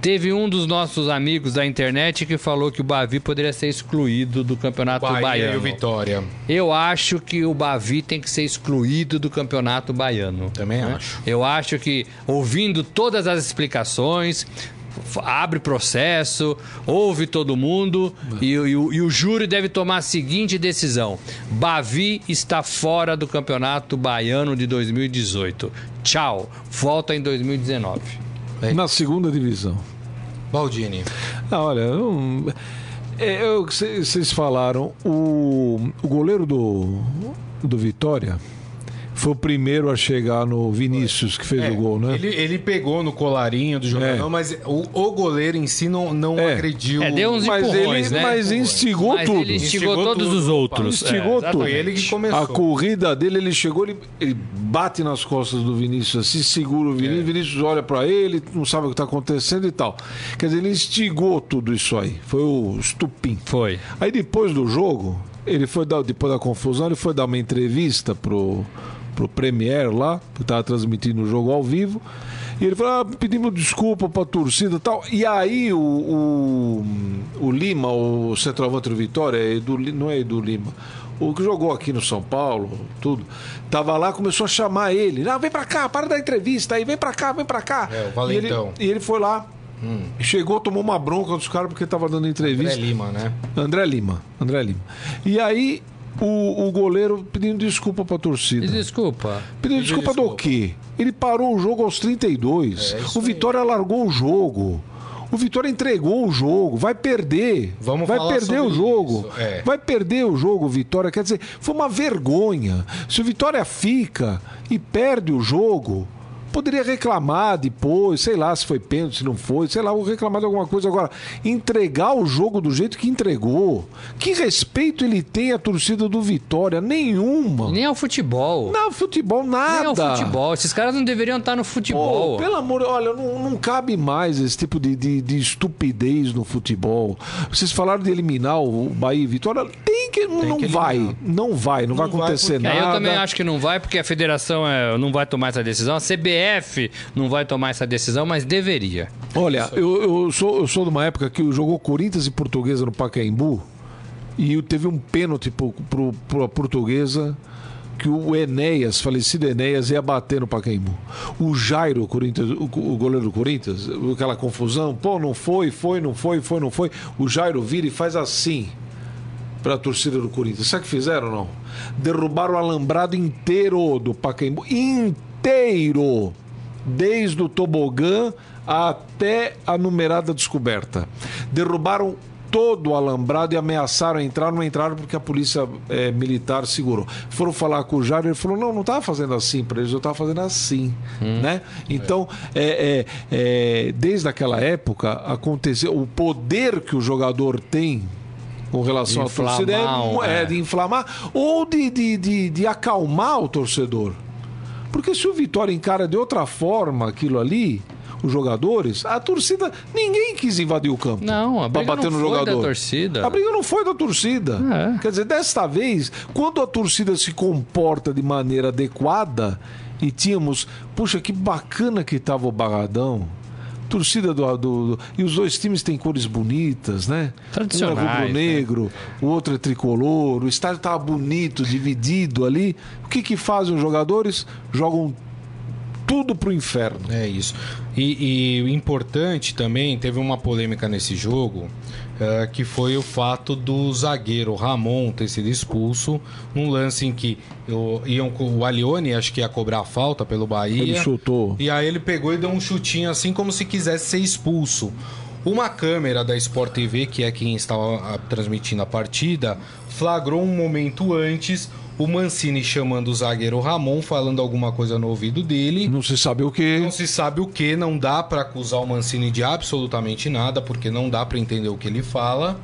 Speaker 4: Teve um dos nossos amigos da internet que falou que o Bavi poderia ser excluído do campeonato
Speaker 2: Bahia
Speaker 4: baiano.
Speaker 2: e o Vitória.
Speaker 4: Eu acho que o Bavi tem que ser excluído do campeonato baiano.
Speaker 2: Também
Speaker 4: né?
Speaker 2: acho.
Speaker 4: Eu acho que, ouvindo todas as explicações, abre processo, ouve todo mundo e, e o- e o júri deve tomar a seguinte decisão: Bavi está fora do campeonato baiano de 2018. Tchau, volta em 2019.
Speaker 3: Na segunda divisão.
Speaker 2: Baldini.
Speaker 3: Ah, olha, eu- é, vocês falaram, o, o goleiro do, do Vitória foi o primeiro a chegar no Vinícius, que fez
Speaker 2: É,
Speaker 3: o gol, né?
Speaker 2: ele, ele pegou no colarinho do jogador,
Speaker 3: É.
Speaker 2: mas o, o goleiro em si não, não
Speaker 3: É.
Speaker 2: agrediu.
Speaker 4: É, deu uns
Speaker 3: mas
Speaker 4: empurrões,
Speaker 3: ele
Speaker 4: né?
Speaker 3: mas instigou
Speaker 4: Mas
Speaker 3: tudo.
Speaker 4: ele instigou,
Speaker 2: Instigou
Speaker 4: todos
Speaker 2: tudo.
Speaker 4: os outros.
Speaker 3: Instigou
Speaker 4: É,
Speaker 3: tudo.
Speaker 2: Foi ele que começou.
Speaker 3: A corrida dele, ele chegou, ele, ele bate nas costas do Vinícius, assim, segura o
Speaker 2: É.
Speaker 3: Vinícius, Vinícius olha pra ele, não sabe o que tá acontecendo e tal. Quer dizer, ele instigou tudo isso aí. Foi o estupim.
Speaker 4: Foi.
Speaker 3: Aí depois do jogo, ele foi dar, depois da confusão, ele foi dar uma entrevista pro, pro Premier lá, que tava transmitindo o jogo ao vivo. E ele falou: ah, pedimos desculpa pra torcida e tal. E aí o, o, o Lima, o centroavante do Vitória, é Edu, não é Edu Lima. O que jogou aqui no São Paulo, tudo, tava lá, começou a chamar ele. Não, vem pra cá, para da entrevista aí, vem pra cá, vem pra cá.
Speaker 2: É, o
Speaker 3: e, ele,
Speaker 2: valentão.
Speaker 3: e ele foi lá, chegou, tomou uma bronca dos caras porque tava dando
Speaker 2: André
Speaker 3: entrevista.
Speaker 2: Lima, né?
Speaker 3: André Lima. André Lima. E aí, o, o goleiro pedindo desculpa pra torcida.
Speaker 4: Desculpa.
Speaker 3: Pedindo desculpa, do
Speaker 2: desculpa.
Speaker 3: quê? Ele parou o jogo aos 32.
Speaker 2: É,
Speaker 3: o Vitória largou o jogo. O Vitória entregou o jogo, vai perder.
Speaker 2: Vamos
Speaker 3: vai perder o jogo.
Speaker 2: é.
Speaker 3: Vai perder o jogo, Vitória. Quer dizer, foi uma vergonha. Se o Vitória fica e perde o jogo, poderia reclamar depois, sei lá se foi pênalti, se não foi, sei lá, vou reclamar de alguma coisa. Agora, entregar o jogo do jeito que entregou. Que respeito ele tem à torcida do Vitória? Nenhuma.
Speaker 4: Nem ao futebol.
Speaker 3: Não, futebol, nada.
Speaker 4: Nem ao futebol. Esses caras não deveriam estar no futebol.
Speaker 3: Oh, pelo amor, olha, não, não cabe mais esse tipo de, de, de estupidez no futebol. Vocês falaram de eliminar o Bahia e Vitória. Tem que. não
Speaker 2: que
Speaker 3: vai. Não vai, não, vai
Speaker 2: Não vai
Speaker 3: acontecer
Speaker 2: porque-
Speaker 4: É,
Speaker 3: nada.
Speaker 4: eu também acho que não vai, porque a federação é, não vai tomar essa decisão. A CBF não vai tomar essa decisão, mas deveria.
Speaker 3: Olha, eu, eu, sou, eu sou de uma época que jogou Corinthians e Portuguesa no Pacaembu e teve um pênalti pro, pro, pro Portuguesa que o Enéas, falecido Enéas, ia bater no Pacaembu. O Jairo, o, o, goleiro do Corinthians, aquela confusão, pô, não foi, foi, não foi, foi, não foi. O Jairo vira e faz assim para a torcida do Corinthians. Sabe o que fizeram ou não? Derrubaram o alambrado inteiro do Pacaembu. Inteiro! Desde o tobogã até a numerada descoberta. Derrubaram todo o alambrado e ameaçaram entrar, não entraram porque a polícia eh, militar segurou. Foram falar com o Jair, ele falou: não, não estava fazendo assim para eles, eu estava fazendo assim. Né? Então, é, é, é, desde aquela época, aconteceu o poder que o jogador tem com relação à
Speaker 4: De
Speaker 3: torcida é,
Speaker 4: inflamar,
Speaker 3: é,
Speaker 4: é.
Speaker 3: de inflamar ou de, de, de, de acalmar o torcedor. Porque se o Vitória encara de outra forma aquilo ali, os jogadores, a torcida, ninguém quis invadir o campo.
Speaker 4: Não, a
Speaker 3: pra
Speaker 4: briga
Speaker 3: bater
Speaker 4: não
Speaker 3: no
Speaker 4: foi
Speaker 3: jogador.
Speaker 4: da torcida.
Speaker 3: A briga não foi da torcida.
Speaker 4: É.
Speaker 3: Quer dizer, desta vez, quando a torcida se comporta de maneira adequada e tínhamos, puxa, que bacana que tava o Barradão. Torcida do, do, do- E os dois times têm cores bonitas, né? Um é rubro-negro, o outro é tricolor. O estádio estava bonito, dividido ali. O que, que fazem os jogadores? Jogam tudo pro inferno.
Speaker 2: É isso. E, e o importante também, teve uma polêmica nesse jogo, uh, que foi o fato do zagueiro Ramon ter sido expulso num lance em que o, iam, o Alione, acho que ia cobrar a falta pelo Bahia.
Speaker 3: Ele chutou.
Speaker 2: E aí ele pegou e deu um chutinho assim como se quisesse ser expulso. Uma câmera da Sport TV, que é quem estava transmitindo a partida, flagrou um momento antes o Mancini chamando o zagueiro Ramon, falando alguma coisa no ouvido dele.
Speaker 3: Não se sabe o que.
Speaker 2: Não se sabe o que, não dá para acusar o Mancini de absolutamente nada, porque não dá para entender o que ele fala.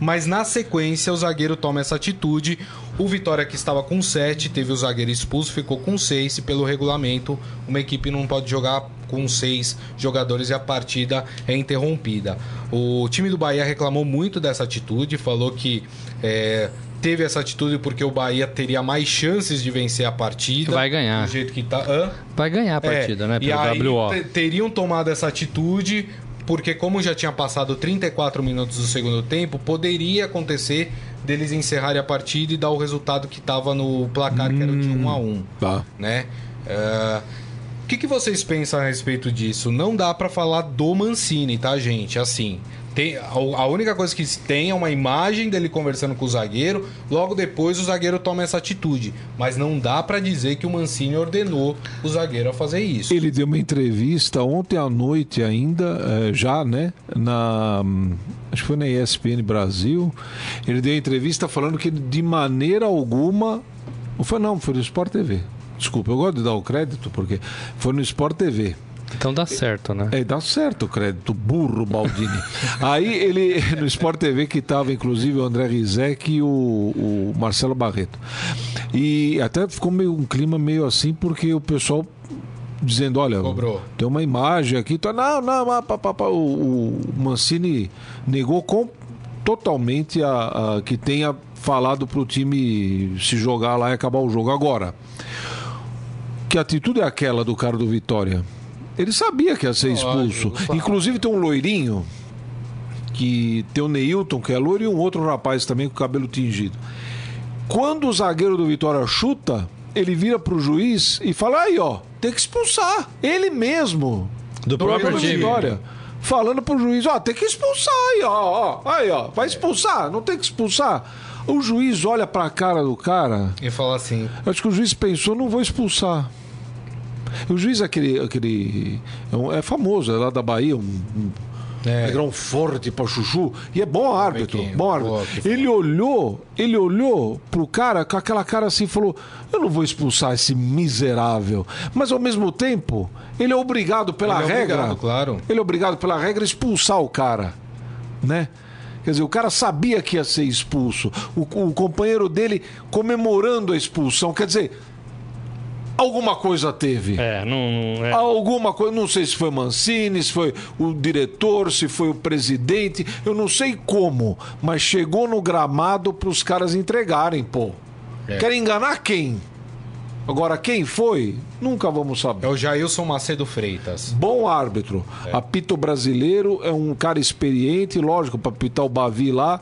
Speaker 2: Mas na sequência o zagueiro toma essa atitude. O Vitória que estava com 7, teve o zagueiro expulso, ficou com 6 e pelo regulamento uma equipe não pode jogar com seis jogadores e a partida é interrompida. O time do Bahia reclamou muito dessa atitude, falou que é, teve essa atitude porque o Bahia teria mais chances de vencer a partida.
Speaker 4: Vai ganhar.
Speaker 2: Do jeito que tá. Hã?
Speaker 4: Vai ganhar a partida,
Speaker 2: é,
Speaker 4: né?
Speaker 2: Pelo e aí WO. teriam tomado essa atitude porque como já tinha passado 34 minutos do segundo tempo, poderia acontecer deles encerrarem a partida e dar o resultado que estava no placar, hum, que era o de 1 a 1
Speaker 3: tá.
Speaker 2: né? Uh, o que, que vocês pensam a respeito disso? Não dá para falar do Mancini, tá, gente? Assim, tem, a única coisa que tem é uma imagem dele conversando com o zagueiro, logo depois o zagueiro toma essa atitude. Mas não dá para dizer que o Mancini ordenou o zagueiro a fazer isso.
Speaker 3: Ele deu uma entrevista ontem à noite ainda, eh, já, né? Na. Acho que foi na ESPN Brasil. Ele deu entrevista falando que de maneira alguma. Foi não, foi no Sport TV. Desculpa, eu gosto de dar o crédito porque foi no Sport TV.
Speaker 4: Então dá certo, né?
Speaker 3: É, dá certo o crédito, burro Baldini. <laughs> Aí ele, no Sport TV, que estava inclusive o André Rizek e o, o, Marcelo Barreto. E até ficou meio, um clima meio assim, porque o pessoal dizendo, olha,
Speaker 2: Cobrou.
Speaker 3: tem uma imagem aqui. Tá, não, não, pá, pá, pá, o, o Mancini negou com, totalmente a, a, que tenha falado para o time se jogar lá e acabar o jogo. Agora, que atitude é aquela do cara do Vitória? Ele sabia que ia ser expulso. Inclusive tem um loirinho, que tem o Neilton, que é loiro, e um outro rapaz também com o cabelo tingido. Quando o zagueiro do Vitória chuta, ele vira pro juiz e fala: aí, ó, tem que expulsar. Ele mesmo.
Speaker 4: Do, do próprio time.
Speaker 3: Vitória. Falando pro juiz, ó, tem que expulsar aí, ó, ó. Aí, ó, vai expulsar, não tem que expulsar. O juiz olha pra cara do cara.
Speaker 2: E fala assim.
Speaker 3: Acho que o juiz pensou, não vou expulsar. O juiz, aquele. aquele é, um, é famoso, é lá da Bahia, um, um é. grão forte para chuchu e é bom árbitro, bom árbitro. Ele olhou, ele olhou pro cara com aquela cara assim e falou: "Eu não vou expulsar esse miserável". Mas ao mesmo tempo, ele é obrigado pela ele é regra,
Speaker 2: obrigado, claro.
Speaker 3: Ele é obrigado pela regra a expulsar o cara, né? Quer dizer, o cara sabia que ia ser expulso. O, o companheiro dele comemorando a expulsão. Quer dizer, Alguma coisa teve.
Speaker 4: É, não. não é.
Speaker 3: Alguma coisa, não sei se foi Mancini, se foi o diretor, se foi o presidente, eu não sei como, mas chegou no gramado para os caras entregarem, pô. É. Querem enganar quem? Agora, quem foi? Nunca vamos saber.
Speaker 2: É o Jailson Macedo Freitas.
Speaker 3: Bom árbitro. É. Apito brasileiro, é um cara experiente, lógico, para apitar o Bavi lá.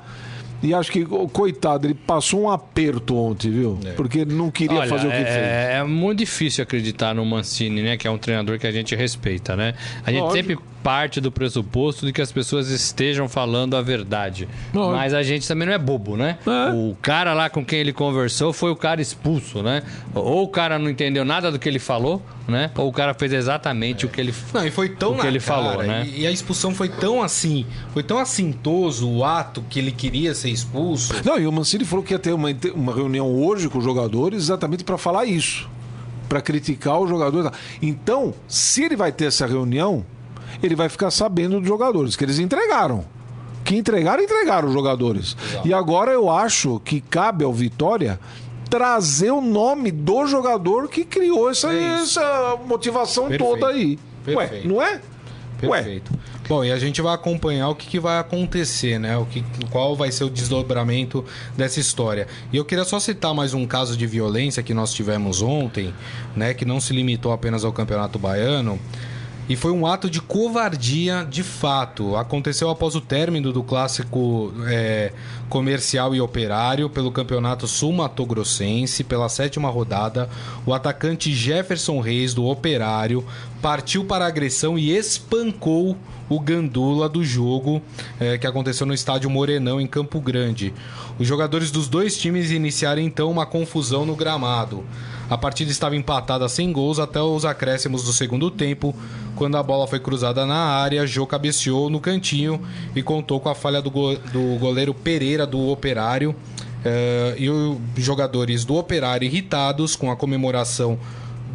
Speaker 3: E acho que, coitado, ele passou um aperto ontem, viu? É. Porque ele não queria
Speaker 4: Olha,
Speaker 3: fazer o que
Speaker 4: é,
Speaker 3: fez.
Speaker 4: É muito difícil acreditar no Mancini, né? Que é um treinador que a gente respeita, né? A gente Lógico. sempre parte do pressuposto de que as pessoas estejam falando a verdade. Lógico. Mas a gente também não é bobo, né? É. O cara lá com quem ele conversou foi o cara expulso, né? Ou o cara não entendeu nada do que ele falou, né? Ou o cara fez exatamente é. o que ele
Speaker 2: Não, e foi tão
Speaker 4: o que ele
Speaker 2: cara,
Speaker 4: falou, né?
Speaker 2: E, a expulsão foi tão assim, foi tão assintoso o ato que ele queria ser expulso.
Speaker 3: Não, e o Mancini falou que ia ter uma, uma reunião hoje com os jogadores exatamente para falar isso, para criticar os jogadores. Então, se ele vai ter essa reunião, ele vai ficar sabendo dos jogadores, que eles entregaram. Que entregaram, entregaram os jogadores. Exato. E agora eu acho que cabe ao Vitória trazer o nome do jogador que criou essa, é essa motivação Perfeito. toda aí. Perfeito. Ué, não é?
Speaker 2: Perfeito. Ué. Bom, e a gente vai acompanhar o que, que, vai acontecer, né? O que, qual vai ser o desdobramento dessa história. E eu queria só citar mais um caso de violência que nós tivemos ontem, né? Que não se limitou apenas ao Campeonato Baiano E foi um ato de covardia de fato. Aconteceu após o término do clássico é, comercial e operário pelo campeonato sul-mato-grossense, pela sétima rodada. O atacante Jefferson Reis, do operário, partiu para a agressão e espancou o gandula do jogo é, que aconteceu no estádio Morenão, em Campo Grande. Os jogadores dos dois times iniciaram então uma confusão no gramado. A partida estava empatada sem gols até os acréscimos do segundo tempo, quando a bola foi cruzada na área, Jô cabeceou no cantinho e contou com a falha do, go do goleiro Pereira do Operário. Uh, e os jogadores do Operário irritados com a comemoração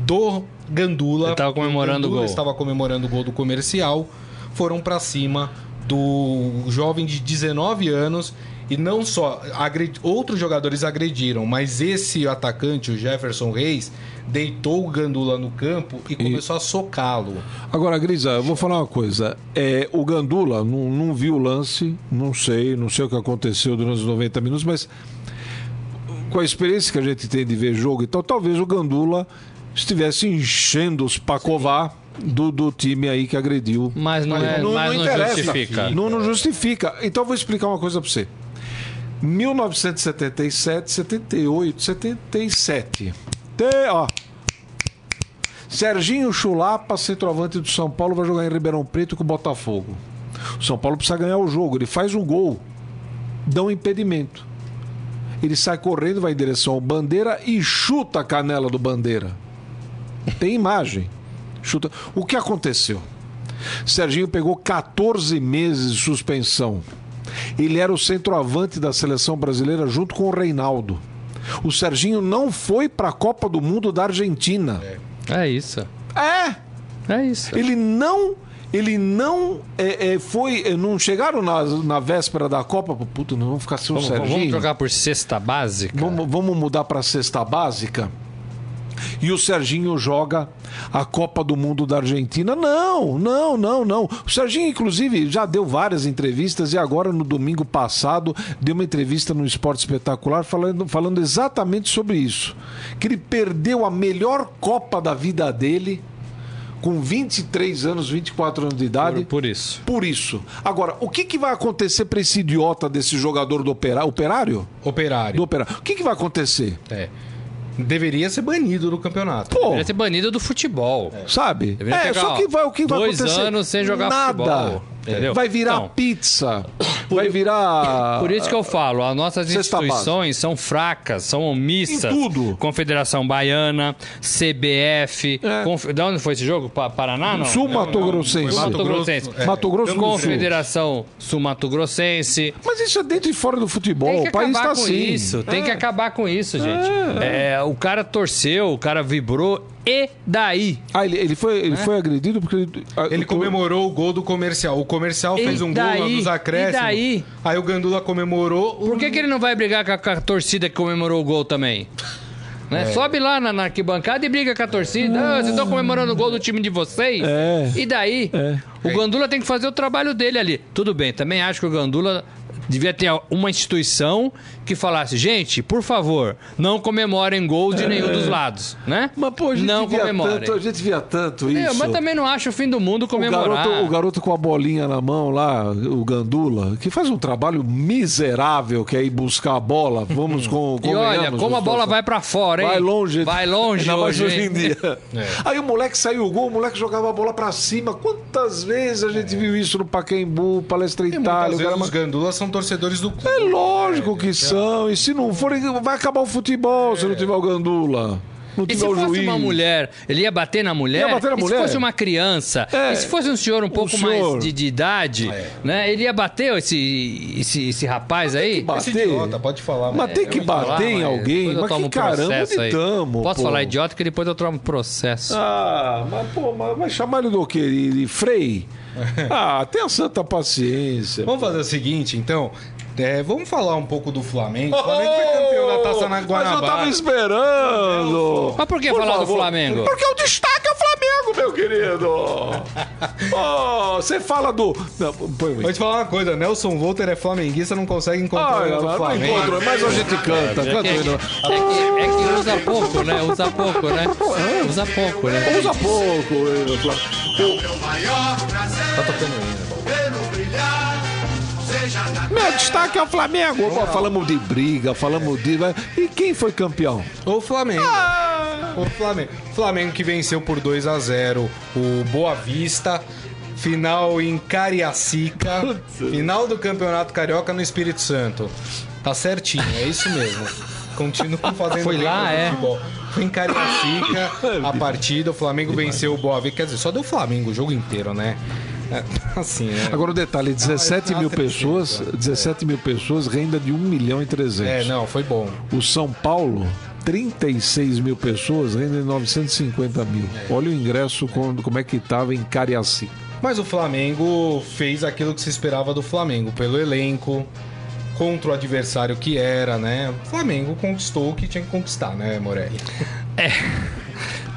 Speaker 2: do Gandula.
Speaker 4: Estava comemorando o gol.
Speaker 2: estava comemorando o gol do comercial. Foram para cima do jovem de 19 anos e não só agred... outros jogadores agrediram, mas esse atacante, o Jefferson Reis, deitou o Gandula no campo e começou e... a socá-lo.
Speaker 3: Agora, Grisa, eu vou falar uma coisa. É, o Gandula não, não viu o lance, não sei, não sei o que aconteceu durante os 90 minutos, mas com a experiência que a gente tem de ver jogo, então talvez o Gandula estivesse enchendo os Pacová do, do time aí que agrediu.
Speaker 4: Mas não, é, não, mas não, não justifica.
Speaker 3: Não, não justifica. Então eu vou explicar uma coisa para você. 1977, 78, 77. Tem, ó. Serginho Chulapa, centroavante do São Paulo, vai jogar em Ribeirão Preto com o Botafogo. O São Paulo precisa ganhar o jogo. Ele faz um gol, dá um impedimento. Ele sai correndo, vai em direção ao Bandeira e chuta a canela do Bandeira. Tem imagem. Chuta. O que aconteceu? Serginho pegou 14 meses de suspensão. Ele era o centroavante da seleção brasileira junto com o Reinaldo. O Serginho não foi para a Copa do Mundo da Argentina.
Speaker 4: É, é isso.
Speaker 3: É.
Speaker 4: É isso.
Speaker 3: Ele não ele não é, é, foi. É, não chegaram na, na véspera da Copa. Puta, não vamos ficar sem o vamos, Serginho.
Speaker 4: Vamos trocar por cesta básica?
Speaker 3: Vamos, vamos mudar para cesta básica? E o Serginho joga a Copa do Mundo da Argentina. Não, não, não, não. O Serginho, inclusive, já deu várias entrevistas e agora, no domingo passado, deu uma entrevista no Esporte Espetacular falando, falando exatamente sobre isso. Que ele perdeu a melhor Copa da vida dele com 23 anos, 24 anos de idade.
Speaker 4: Por, por isso.
Speaker 3: Por isso. Agora, o que, que vai acontecer para esse idiota desse jogador do operário? Operário?
Speaker 2: Operário.
Speaker 3: Do operário. O que, que vai acontecer?
Speaker 2: É. Deveria ser banido do campeonato.
Speaker 4: Pô, Deveria ser banido do futebol.
Speaker 3: É. Sabe?
Speaker 4: Deveria é, pegar,
Speaker 3: só que vai, o que vai
Speaker 4: dois
Speaker 3: acontecer?
Speaker 4: anos sem jogar
Speaker 3: Nada.
Speaker 4: futebol.
Speaker 3: Entendeu? Vai virar então, pizza. <coughs> Vai virar.
Speaker 4: Por isso que eu falo, as nossas instituições são fracas, são omissas.
Speaker 3: Em tudo.
Speaker 4: Confederação Baiana, CBF. É. Conf... De onde foi esse jogo? Paraná? Não?
Speaker 3: Sul Mato Grossense.
Speaker 4: Mato Grossense.
Speaker 3: É. Mato Grosso
Speaker 4: Confederação Sul Mato Grossense.
Speaker 3: Mas isso é dentro e fora do futebol. O país está assim.
Speaker 4: Isso. Tem que é. acabar com isso, gente. É. é. o cara torceu, o cara vibrou e daí?
Speaker 3: Ah, ele, ele foi, ele é? foi agredido porque ele.
Speaker 2: Ah, ele comemorou o gol do comercial. O comercial e fez um daí? gol lá nos acréscimos. E daí? Aí o Gandula comemorou.
Speaker 4: Por que, que ele não vai brigar com a, com a torcida que comemorou o gol também? Né? É. Sobe lá na, na, arquibancada e briga com a torcida. Ah, vocês estão comemorando o gol do time de vocês?
Speaker 3: É.
Speaker 4: E daí?
Speaker 3: É.
Speaker 4: O Gandula tem que fazer o trabalho dele ali. Tudo bem, também acho que o Gandula devia ter uma instituição que falasse, gente, por favor, não comemorem gols de nenhum dos lados, né?
Speaker 3: Mas, pô, a gente não via comemorem. tanto, a gente via tanto isso.
Speaker 4: Eu, mas também não acho o fim do mundo comemorar.
Speaker 3: O garoto, o garoto com a bolinha na mão lá, o Gandula, que faz um trabalho miserável, que é ir buscar a bola. Vamos com <laughs>
Speaker 4: E olha, como a bola vai para fora, hein?
Speaker 3: Vai longe.
Speaker 4: Vai longe <laughs>
Speaker 3: Ainda
Speaker 4: hoje,
Speaker 3: hoje em dia. <laughs> É. Aí o moleque saiu o gol, o moleque jogava a bola para cima. Quantas vezes a gente é. viu isso no Pacaembu, Palestra Itália?
Speaker 2: Vezes os Gandulas são torcedores do clube.
Speaker 3: É lógico que são. E se não forem, vai acabar o futebol se não tiver o Gandula. Não
Speaker 4: e se fosse
Speaker 3: juiz.
Speaker 4: uma mulher, ele ia bater na mulher?
Speaker 3: Ia bater na
Speaker 4: e
Speaker 3: mulher?
Speaker 4: se fosse uma criança? É. E se fosse um senhor um pouco senhor. mais de, de idade, é. né? Ele ia bater esse, esse, esse rapaz
Speaker 3: mas
Speaker 4: aí?
Speaker 3: Tem que bater. Esse
Speaker 2: idiota, pode falar.
Speaker 3: Mas, tem que bater falar, em alguém. Mas que caramba de tamo,
Speaker 4: Posso
Speaker 3: pô.
Speaker 4: falar idiota que depois eu tomo processo.
Speaker 3: Ah, mas pô, mas vai chamar ele do quê? De Frei? <laughs> ah, tenha santa paciência.
Speaker 2: Vamos fazer o seguinte, então. É, vamos falar um pouco do Flamengo. O Flamengo foi campeão da Taça na Guanabara.
Speaker 3: Mas eu tava esperando.
Speaker 4: Mas por que por falar favor. do Flamengo?
Speaker 3: Porque o destaque é o Flamengo, meu querido! <laughs> Oh, você fala do. Não, põe
Speaker 2: Vou te falar uma coisa, Nelson Volter é flamenguista, não consegue encontrar
Speaker 3: Ah,
Speaker 2: o
Speaker 3: não,
Speaker 2: do
Speaker 3: não
Speaker 2: Flamengo.
Speaker 3: encontro, mas a gente canta.
Speaker 4: É que, é, que, é que usa pouco, né? Usa pouco, né? Usa pouco, né?
Speaker 3: Usa pouco. eh, Flá-
Speaker 2: Tá tocando ainda.
Speaker 3: Meu destaque é o Flamengo. Pô, falamos de briga, falamos de. E quem foi campeão?
Speaker 2: O Flamengo. O Flamengo. Flamengo que venceu por 2 a 0 o Boa Vista. Final em Cariacica. Final do Campeonato Carioca no Espírito Santo. Tá certinho, é isso mesmo. Continuo fazendo
Speaker 4: Foi
Speaker 2: bem
Speaker 4: lá, é?
Speaker 2: futebol. Foi em Cariacica <coughs> a partida. O Flamengo venceu o Boa Vista. Quer dizer, só deu Flamengo o jogo inteiro, né? É, <laughs> Assim, né?
Speaker 3: Agora o detalhe: 17
Speaker 2: Ah,
Speaker 3: mil
Speaker 2: tá
Speaker 3: pessoas. 17 mil pessoas, renda de 1 milhão e
Speaker 2: É,
Speaker 3: 300.
Speaker 2: não, foi bom.
Speaker 3: O São Paulo, 36 mil pessoas, renda de 950 mil. Olha o ingresso, quando, como é que estava em Cariacica.
Speaker 2: Mas o Flamengo fez aquilo que se esperava do Flamengo, pelo elenco, contra o adversário que era, né? O Flamengo conquistou o que tinha que conquistar, né, Morelli? <laughs>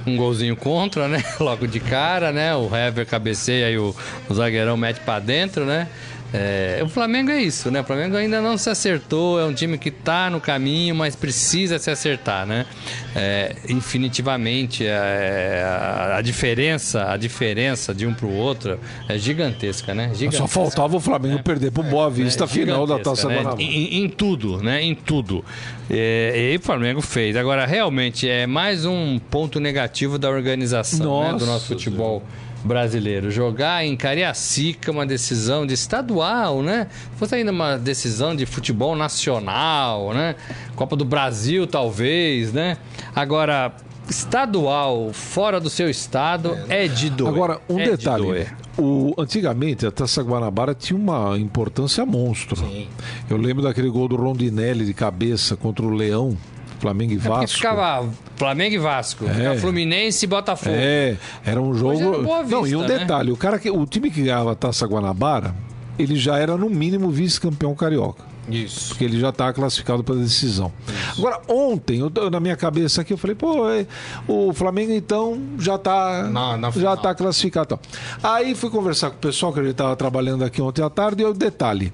Speaker 4: Um golzinho contra, né? <laughs> Logo de cara, né? O Hever cabeceia e o, o zagueirão mete pra dentro, né? É, o Flamengo é isso, né? O Flamengo ainda não se acertou, é um time que tá no caminho, mas precisa se acertar, né? É, infinitivamente, é, a, a diferença, a diferença de um pro outro é gigantesca, né?
Speaker 3: Só
Speaker 4: Gigantesca.
Speaker 3: faltava o Flamengo perder pro Boa Vista, final da Taça
Speaker 4: né?
Speaker 3: Guanabara.
Speaker 4: Em, em tudo, né? Em tudo. É, e o Flamengo fez. Agora, realmente, é mais um ponto negativo da organização né, do nosso futebol brasileiro. Jogar em Cariacica uma decisão de estadual, né? Se fosse ainda uma decisão de futebol nacional, né? Copa do Brasil, talvez, né? Agora, estadual, fora do seu estado, é, de doer.
Speaker 3: Agora, um
Speaker 4: É de
Speaker 3: detalhe.
Speaker 4: doer.
Speaker 3: O, antigamente, a Taça Guanabara tinha uma importância monstro.
Speaker 2: Sim.
Speaker 3: Eu lembro daquele gol do Rondinelli de cabeça contra o Leão, Flamengo e
Speaker 4: É
Speaker 3: Vasco.
Speaker 4: ficava Flamengo e Vasco, ficava Fluminense e Botafogo.
Speaker 3: É, era um jogo.
Speaker 4: era Boa
Speaker 3: Não, e um
Speaker 4: Vista, né?
Speaker 3: detalhe: o, cara que, o time que ganhava a Taça Guanabara, ele já era no mínimo vice-campeão carioca.
Speaker 2: Isso.
Speaker 3: Porque ele já está classificado para decisão. Agora, ontem, eu, na minha cabeça aqui, eu falei, pô, é, o Flamengo então já está já tá classificado. Aí fui conversar com o pessoal que ele estava trabalhando aqui ontem à tarde e o detalhe: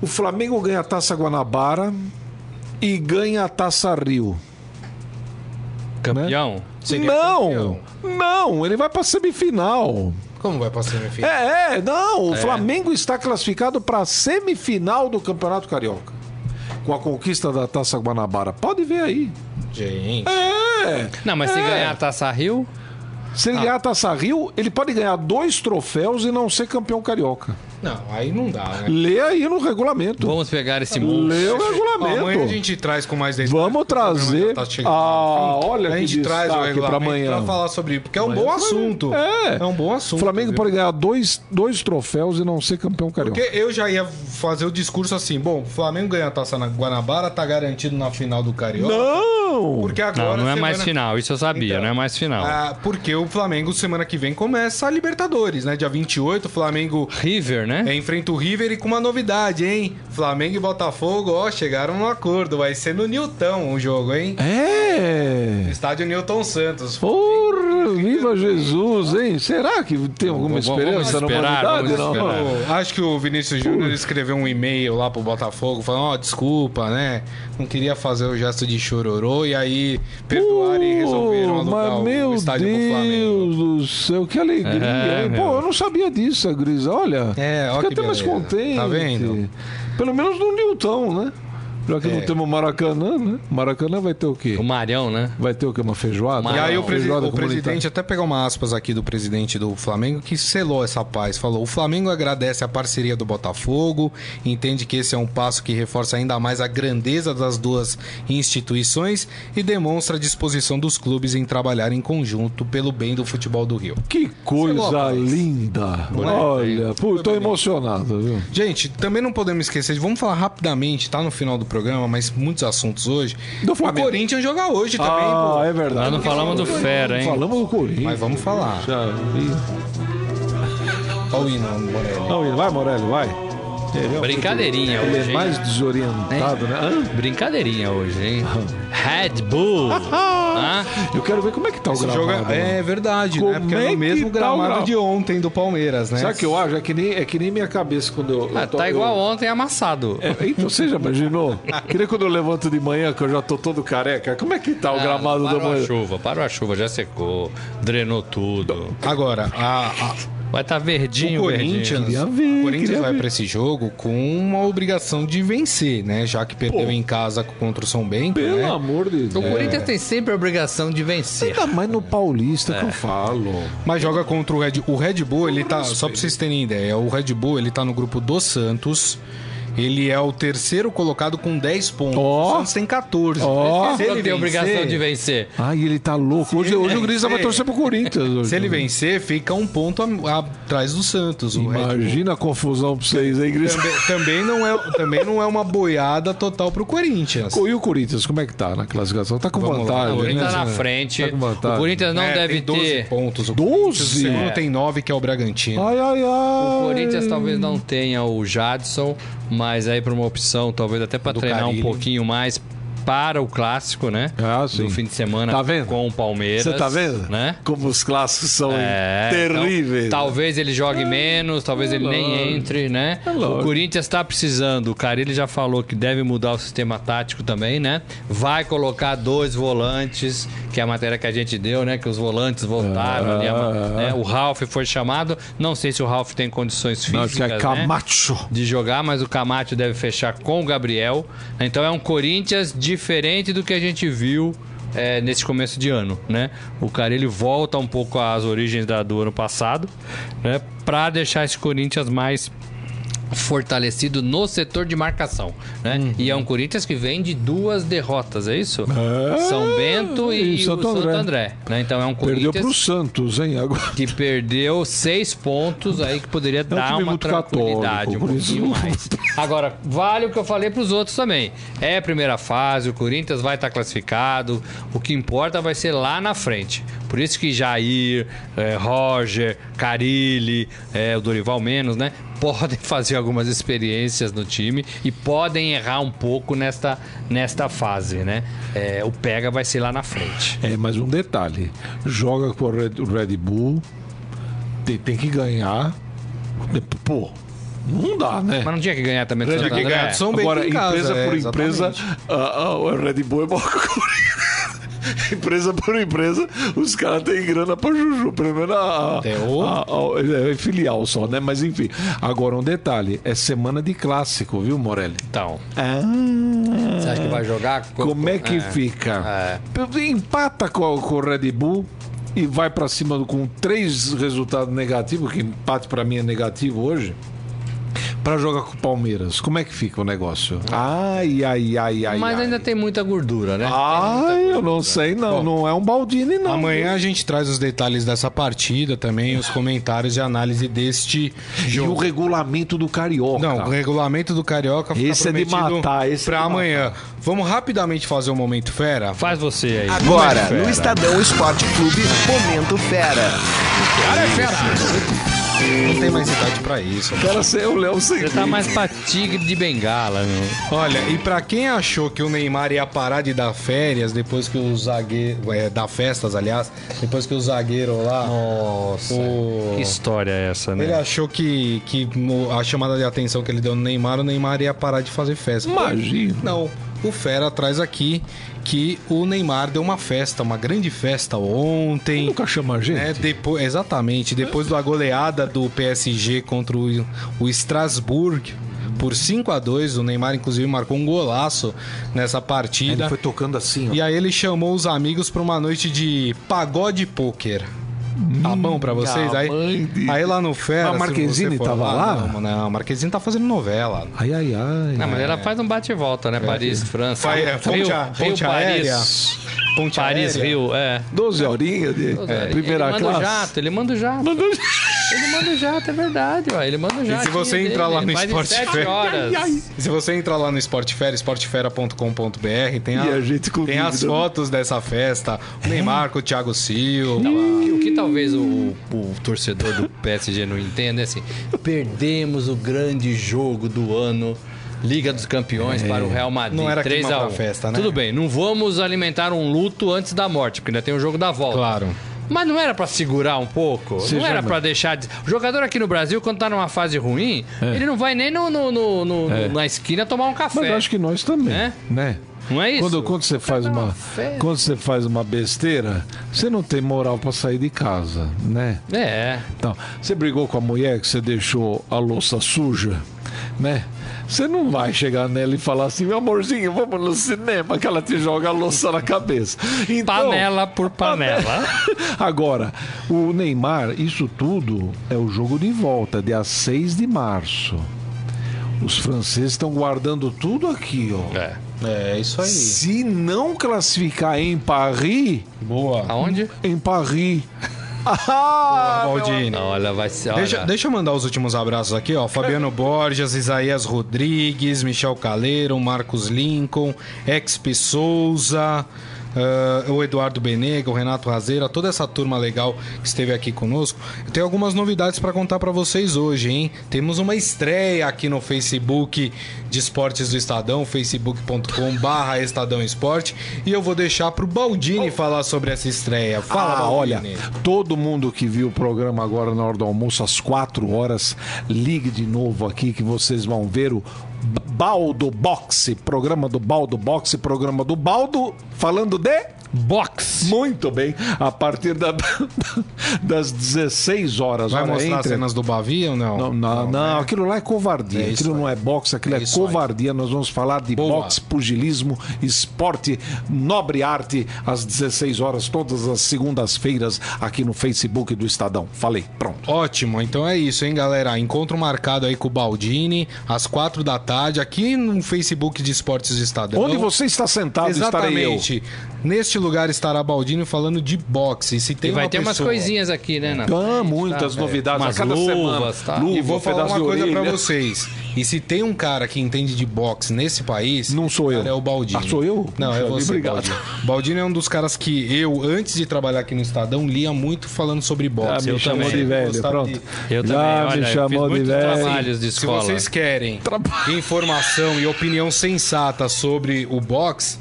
Speaker 3: o Flamengo ganha a Taça Guanabara e ganha a Taça Rio.
Speaker 4: Campeão.
Speaker 2: Seria
Speaker 3: não,
Speaker 2: campeão.
Speaker 3: não, ele vai para semifinal.
Speaker 2: Como vai pra semifinal?
Speaker 3: É, é, não, o Flamengo está classificado para a semifinal do Campeonato Carioca. Com a conquista da Taça Guanabara. Pode ver aí.
Speaker 2: Gente.
Speaker 3: É.
Speaker 4: Não, mas se
Speaker 3: É.
Speaker 4: ganhar a Taça Rio,
Speaker 3: Se ele ganhar a Taça Rio, ele pode ganhar dois troféus e não ser campeão carioca.
Speaker 2: Não, aí não dá, né?
Speaker 3: Lê aí no regulamento.
Speaker 4: vamos pegar esse mundo.
Speaker 3: Lê o
Speaker 2: Ó, Amanhã a
Speaker 3: regulamento.
Speaker 2: gente traz com mais detalhes.
Speaker 3: Vamos trazer-
Speaker 2: tá chegando
Speaker 3: Ah, olha
Speaker 2: A
Speaker 3: que
Speaker 2: gente traz o
Speaker 3: destaque pra
Speaker 2: regulamento
Speaker 3: amanhã.
Speaker 2: pra falar sobre porque é um bom assunto.
Speaker 3: É.
Speaker 2: É um bom assunto.
Speaker 3: O Flamengo
Speaker 2: viu?
Speaker 3: pode ganhar dois, dois troféus e não ser campeão carioca.
Speaker 2: Porque eu já ia fazer o discurso assim: bom, o Flamengo ganha a taça na Guanabara, tá garantido na final do Carioca.
Speaker 3: Não!
Speaker 2: Porque agora.
Speaker 4: Não, não é mais final, isso eu sabia,
Speaker 2: Então,
Speaker 4: não é mais final.
Speaker 2: Ah, porque o Flamengo semana que vem começa a Libertadores, né? Dia 28, o Flamengo
Speaker 4: River, né?
Speaker 2: é, enfrenta o River e com uma novidade, hein? Flamengo e Botafogo, ó, chegaram num acordo. Vai ser no Newton o jogo, hein?
Speaker 3: É!
Speaker 2: Estádio Newton Santos.
Speaker 3: Porra, viva Jesus, hein? Será que tem alguma
Speaker 4: Vamos- vamos
Speaker 3: esperança na
Speaker 4: esperar,
Speaker 3: humanidade?
Speaker 4: vamos
Speaker 3: Não.
Speaker 2: acho que o Vinícius Júnior escreveu um e-mail lá pro Botafogo falando, ó, desculpa, né? Não queria fazer o gesto de chororô e aí perdoaram e resolveram
Speaker 3: Pô,
Speaker 2: alugar
Speaker 3: mas meu
Speaker 2: o estádio do Flamengo.
Speaker 3: Deus do céu, que alegria,
Speaker 4: É,
Speaker 3: hein?
Speaker 4: meu.
Speaker 3: Pô, eu não sabia disso, Gris. Olha,
Speaker 2: É, ó
Speaker 3: fica até mais
Speaker 2: beleza.
Speaker 3: contente.
Speaker 2: Tá vendo?
Speaker 3: Pelo menos no Newton, né? Já que
Speaker 2: É.
Speaker 3: não temos Maracanã, né? Maracanã vai ter o quê?
Speaker 4: O Marião, né?
Speaker 3: Vai ter o quê? Uma feijoada?
Speaker 2: E aí o, presi- o presidente, até pegar uma aspas aqui do presidente do Flamengo, que selou essa paz. Falou: o Flamengo agradece a parceria do Botafogo, entende que esse é um passo que reforça ainda mais a grandeza das duas instituições e demonstra a disposição dos clubes em trabalhar em conjunto pelo bem do futebol do Rio.
Speaker 3: Que coisa linda.
Speaker 2: Não é?
Speaker 3: Olha, pô, tô
Speaker 2: bonito.
Speaker 3: emocionado, viu?
Speaker 2: Gente, também não podemos esquecer, de- vamos falar rapidamente, tá no final do programa, mas muitos assuntos hoje.
Speaker 3: Do Flamengo.
Speaker 2: O Corinthians joga hoje também,
Speaker 3: Ah,
Speaker 2: pô.
Speaker 3: é verdade.
Speaker 4: Nós não falamos do Fera, hein?
Speaker 3: Falamos do Corinthians.
Speaker 2: Mas vamos falar.
Speaker 3: Já vi.
Speaker 2: Olha o hino, Morelli.
Speaker 3: Não, vai, Morelli, vai. Ele é
Speaker 4: Brincadeirinha
Speaker 3: Ele
Speaker 4: hoje,
Speaker 3: é
Speaker 4: hein?
Speaker 3: mais desorientado, né? Hã?
Speaker 4: Brincadeirinha hoje, hein? Red Bull. <laughs> Hã?
Speaker 3: Eu quero ver como é que tá o
Speaker 2: Esse
Speaker 3: gramado.
Speaker 2: jogo é, é verdade,
Speaker 3: Como
Speaker 2: né? Porque
Speaker 3: é
Speaker 2: é no mesmo
Speaker 3: tá o
Speaker 2: gramado
Speaker 3: gramado?
Speaker 2: de ontem do Palmeiras, né?
Speaker 3: Sabe o que eu acho? É que nem, é que nem minha cabeça quando eu. eu
Speaker 4: Ah,
Speaker 3: tô-
Speaker 4: tá igual
Speaker 3: eu-
Speaker 4: ontem amassado.
Speaker 3: É, então você já imaginou? <laughs> Que nem quando eu levanto de manhã, que eu já tô todo careca. Como é que tá o
Speaker 4: Ah,
Speaker 3: gramado da
Speaker 4: parou a
Speaker 3: manhã?
Speaker 4: chuva, parou a chuva, já secou, drenou tudo.
Speaker 2: Agora, a- a-
Speaker 4: Vai estar tá verdinho,
Speaker 2: o
Speaker 4: verdinho.
Speaker 2: Corinthians,
Speaker 3: Queria ver,
Speaker 2: o Corinthians vai pra esse jogo com uma obrigação de vencer, né? Já que perdeu
Speaker 3: Pô.
Speaker 2: em casa contra o São Bento,
Speaker 3: Pelo
Speaker 2: né?
Speaker 3: amor de
Speaker 4: O
Speaker 3: Deus.
Speaker 4: Corinthians tem sempre a obrigação de vencer.
Speaker 3: Ainda mais no Paulista
Speaker 4: É.
Speaker 3: que eu falo.
Speaker 2: Mas joga contra o Red O Red Bull, ele tá. Só pra vocês terem ideia, o Red Bull ele tá no grupo do Santos. Ele é o terceiro colocado com 10 pontos.
Speaker 3: Ó.
Speaker 2: O Santos tem 14.
Speaker 3: Ó.
Speaker 2: Se ele
Speaker 4: tem obrigação de vencer.
Speaker 3: Ai, ele tá louco. Hoje, hoje o Grisa vai torcer pro Corinthians. Hoje.
Speaker 2: Se ele vencer, fica um ponto atrás do Santos.
Speaker 3: Imagina a confusão pra vocês aí, Grisa.
Speaker 2: Também, também não é, também não é uma boiada total pro Corinthians.
Speaker 3: E o Corinthians, como é que tá na classificação? Tá com
Speaker 2: Vamos lá.
Speaker 3: vantagem,
Speaker 4: O Corinthians
Speaker 3: né?
Speaker 4: tá na frente.
Speaker 3: Tá com vantagem.
Speaker 4: o Corinthians não
Speaker 2: É,
Speaker 4: deve
Speaker 2: tem 12
Speaker 4: ter.
Speaker 2: pontos. O
Speaker 3: 12?
Speaker 2: Corinthians, O segundo
Speaker 4: É.
Speaker 2: tem 9, que é o Bragantino.
Speaker 3: Ai, ai, ai.
Speaker 4: O Corinthians talvez não tenha o Jadson, mas aí para uma opção, talvez até para treinar
Speaker 2: Carille.
Speaker 4: um pouquinho mais para o clássico, né?
Speaker 3: Ah, sim.
Speaker 4: Do fim de semana
Speaker 3: Tá vendo?
Speaker 4: com o Palmeiras.
Speaker 3: Você tá vendo?
Speaker 4: Né?
Speaker 3: Como os clássicos são
Speaker 4: É,
Speaker 3: terríveis.
Speaker 4: então, talvez ele jogue menos, talvez ele nem
Speaker 3: lógico.
Speaker 4: entre, né?
Speaker 3: É
Speaker 4: o Corinthians está precisando. O Carilli já falou que deve mudar o sistema tático também, né? Vai colocar dois volantes, que é a matéria que a gente deu, né? Que os volantes voltaram. ali, a- né? O Ralf foi chamado. Não sei se o Ralf tem condições
Speaker 3: Não,
Speaker 4: físicas,
Speaker 3: que é
Speaker 4: né?
Speaker 3: Camacho.
Speaker 4: de jogar, mas o Camacho deve fechar com o Gabriel. Então é um Corinthians diferente do que a gente viu é, nesse começo de ano, né? O Carille volta um pouco às origens da- do ano passado, né? Para deixar esse Corinthians mais fortalecido no setor de marcação, né?
Speaker 3: Uhum.
Speaker 4: E é um Corinthians que vem de duas derrotas, é isso?
Speaker 3: É,
Speaker 4: São Bento e,
Speaker 3: e Santo
Speaker 4: o Santo
Speaker 3: André.
Speaker 4: André, né? Então é um
Speaker 3: Perdeu
Speaker 4: Corinthians
Speaker 3: pro Santos, hein? Agora.
Speaker 4: que perdeu seis pontos aí que poderia dar
Speaker 3: time
Speaker 4: uma tranquilidade
Speaker 3: católico,
Speaker 4: um pouquinho mais. <laughs> Agora, vale o que eu falei pros outros também. É a primeira fase, o Corinthians vai estar classificado, o que importa vai ser lá na frente. Por isso que Jair, eh, Roger, Carilli, eh, o Dorival menos, né? <laughs> Podem fazer algumas experiências no time e podem errar um pouco nesta, nesta fase, né? Eh, o pega vai ser lá na frente.
Speaker 3: É, mas um detalhe. Joga com o Red, Bull. Tem, tem que ganhar. Pô, não dá, né?
Speaker 4: Mas não tinha que ganhar também
Speaker 3: Tinha
Speaker 2: que ganhar do São
Speaker 3: Agora,
Speaker 2: em casa,
Speaker 3: empresa
Speaker 2: é,
Speaker 3: por empresa, a- a- o Red Bull é maior que o Corinthians. <laughs> Empresa por empresa, os caras têm grana pra Juju, pelo menos a,
Speaker 2: Até o-
Speaker 3: a- a- é filial só, né? Mas enfim. Agora um detalhe: é semana de clássico, viu, Morelli?
Speaker 4: Então,
Speaker 3: Ah,
Speaker 4: você acha que vai jogar?
Speaker 3: como é que fica? Empata com, com o Red Bull e vai pra cima com três resultados negativos, que empate pra mim é negativo hoje. Pra jogar com o Palmeiras, como é que fica o negócio? Ai, ai, ai, ai.
Speaker 4: Mas
Speaker 3: ai.
Speaker 4: ainda tem muita gordura, né?
Speaker 3: Ai, eu não sei, não. não é um Baldini, não.
Speaker 2: Amanhã a gente traz os detalhes dessa partida também, os comentários e análise deste
Speaker 3: E o
Speaker 2: jogo.
Speaker 3: regulamento do Carioca.
Speaker 2: Não, o regulamento do Carioca fica
Speaker 3: Esse é de matar, esse é
Speaker 2: pra
Speaker 3: de
Speaker 2: amanhã. Vamos rapidamente fazer o Momento Fera?
Speaker 4: Faz você aí.
Speaker 1: Agora,
Speaker 4: Fera.
Speaker 1: no Estadão Esporte Clube, Momento Fera.
Speaker 2: Não tem mais idade pra isso.
Speaker 3: Quero ser o Léo
Speaker 4: Você tá mais pra tigre de bengala, meu.
Speaker 2: Olha, e pra quem achou que o Neymar ia parar de dar férias depois que o zagueiro. É, dar festas, aliás, depois que o zagueiro lá.
Speaker 4: Nossa.
Speaker 2: O-
Speaker 4: Que história é essa, né?
Speaker 2: Ele achou que, que a chamada de atenção que ele deu no Neymar, o Neymar ia parar de fazer festa.
Speaker 3: Imagina.
Speaker 2: Não, o Fera traz aqui que o Neymar deu uma festa, uma grande festa ontem.
Speaker 3: Nunca chama a gente.
Speaker 2: É, depois, exatamente, depois da goleada do PSG contra o, o Strasbourg por 5 a 2 o Neymar inclusive marcou um golaço nessa
Speaker 3: Ele
Speaker 2: partida.
Speaker 3: foi tocando assim, ó.
Speaker 2: E aí ele chamou os amigos para uma noite de pagode poker. Tá bom pra vocês? Aí,
Speaker 3: de-
Speaker 2: aí lá no Fera.
Speaker 3: Mas a Marquezine
Speaker 2: for
Speaker 3: tava lá?
Speaker 2: Não, não, a Marquezine tá fazendo novela.
Speaker 3: Ai, ai, ai.
Speaker 4: Não, mas ela faz um bate e volta, né? Paris, França.
Speaker 2: Vai, é, ponte,
Speaker 4: Rio,
Speaker 2: a-
Speaker 4: Rio,
Speaker 2: ponte aérea.
Speaker 4: Paris.
Speaker 2: Ponte
Speaker 4: Paris,
Speaker 2: aérea.
Speaker 4: Rio, é.
Speaker 3: 12 horinhas de
Speaker 4: É,
Speaker 3: primeira
Speaker 4: ele manda
Speaker 3: classe.
Speaker 4: o jato, ele manda o jato.
Speaker 3: Mandou-
Speaker 4: Ele manda o jato, é verdade, ó. Ele manda o jato.
Speaker 2: se você entrar lá no
Speaker 4: mais de
Speaker 2: Sport
Speaker 4: sete
Speaker 2: Fera-
Speaker 4: horas.
Speaker 2: E se você entrar lá no Sportfera, sportfera.com.br, tem, a-
Speaker 3: E a gente com
Speaker 2: tem as
Speaker 3: dúvida.
Speaker 2: fotos dessa festa. O Neymar com o Thiago Silva.
Speaker 4: O que talvez o, o torcedor do PSG não entenda é assim: perdemos o grande jogo do ano. Liga dos Campeões para o Real Madrid.
Speaker 2: Não era
Speaker 4: 3
Speaker 2: clima
Speaker 4: a
Speaker 2: pra
Speaker 4: 1.
Speaker 2: festa, né?
Speaker 4: Tudo bem, não vamos alimentar um luto antes da morte, porque ainda tem o jogo da volta.
Speaker 2: Claro.
Speaker 4: Mas não era pra segurar um pouco? Não era pra deixar de... O jogador aqui no Brasil, quando tá numa fase ruim, ele não vai nem no, no- no- no-
Speaker 3: É.
Speaker 4: na esquina tomar um café.
Speaker 3: Mas eu acho que nós também,
Speaker 4: É?
Speaker 3: né?
Speaker 4: Não é isso?
Speaker 3: Quando, quando você faz
Speaker 4: uma festa.
Speaker 3: quando você faz uma besteira, você não tem moral pra sair de casa, né?
Speaker 4: É.
Speaker 3: Então, você brigou com a mulher que você deixou a louça suja, né? Você não vai chegar nela e falar assim, meu amorzinho, vamos no cinema, que ela te joga a louça na cabeça. Então,
Speaker 4: Panela por panela. <laughs>
Speaker 3: Agora, o Neymar, isso tudo é o jogo de volta, dia 6 de março. Os franceses estão guardando tudo aqui, ó.
Speaker 4: É.
Speaker 2: É, isso aí.
Speaker 3: Se não classificar em Paris,
Speaker 2: Boa.
Speaker 4: Aonde?
Speaker 3: em Paris. Ah,
Speaker 2: Baldini.
Speaker 4: Olha, vai ser.
Speaker 2: Deixa,
Speaker 4: olha.
Speaker 2: deixa eu mandar os últimos abraços aqui, ó. Fabiano <laughs> Borges, Isaías Rodrigues, Michel Caleiro, Marcos Lincoln, XP Souza, ah, o Eduardo Benega, o Renato Razeira, toda essa turma legal que esteve aqui conosco. Eu tenho algumas novidades para contar para vocês hoje, hein? Temos uma estreia aqui no Facebook de Esportes do Estadão, facebook.com barra Estadão Esporte, e eu vou deixar pro Baldini falar sobre essa estreia. Fala,
Speaker 3: Ah, olha, todo mundo que viu o programa agora na hora do almoço, às 4 horas, ligue de novo aqui que vocês vão ver o Baldo Boxe, programa do Baldo Boxe, programa do Baldo, falando de.
Speaker 4: Box.
Speaker 3: Muito bem, a partir da- <laughs> das 16 horas.
Speaker 2: Vai mostrar
Speaker 3: entre-
Speaker 2: cenas do Bavi ou não?
Speaker 3: Não, não, não,
Speaker 2: né?
Speaker 3: aquilo lá é covardia.
Speaker 2: É
Speaker 3: aquilo não é boxe, aquilo é,
Speaker 2: É isso aí.
Speaker 3: covardia. Nós vamos falar de
Speaker 2: Boa.
Speaker 3: boxe, pugilismo, esporte, nobre arte, às 16 horas, todas as segundas-feiras, aqui no Facebook do Estadão. Falei, pronto.
Speaker 2: Ótimo, então é isso, hein, galera? Encontro marcado aí com o Baldini, às quatro da tarde, aqui no Facebook de Esportes do Estadão.
Speaker 3: Onde você está sentado, estarei eu.
Speaker 2: Neste lugar estará Baldini falando de boxe. Se tem
Speaker 4: E vai
Speaker 2: uma
Speaker 4: ter umas
Speaker 2: pessoa-
Speaker 4: coisinhas aqui, né? Na
Speaker 3: Ah,
Speaker 4: frente,
Speaker 3: muitas
Speaker 4: tá?
Speaker 3: novidades
Speaker 4: Umas
Speaker 3: a cada
Speaker 4: luvas,
Speaker 3: semana.
Speaker 4: tá?
Speaker 3: Luva,
Speaker 2: E vou falar uma coisa pra
Speaker 3: orelha.
Speaker 2: vocês. E se tem um cara que entende de boxe nesse país,
Speaker 3: Não sou eu.
Speaker 2: é o Baldini.
Speaker 3: Ah, sou eu?
Speaker 2: Não, é você,
Speaker 3: obrigado.
Speaker 2: Baldini é um dos caras que eu, antes de trabalhar aqui no Estadão, lia muito falando sobre
Speaker 3: Ah,
Speaker 2: boxe.
Speaker 3: me
Speaker 2: eu
Speaker 3: chamou
Speaker 2: também
Speaker 3: de velho, pronto.
Speaker 2: de-
Speaker 4: Eu
Speaker 3: Já
Speaker 4: também, olha,
Speaker 3: me
Speaker 4: eu fiz
Speaker 3: chamou de velho.
Speaker 4: trabalhos de
Speaker 2: Se
Speaker 4: escola.
Speaker 2: vocês querem informação e opinião sensata sobre o boxe,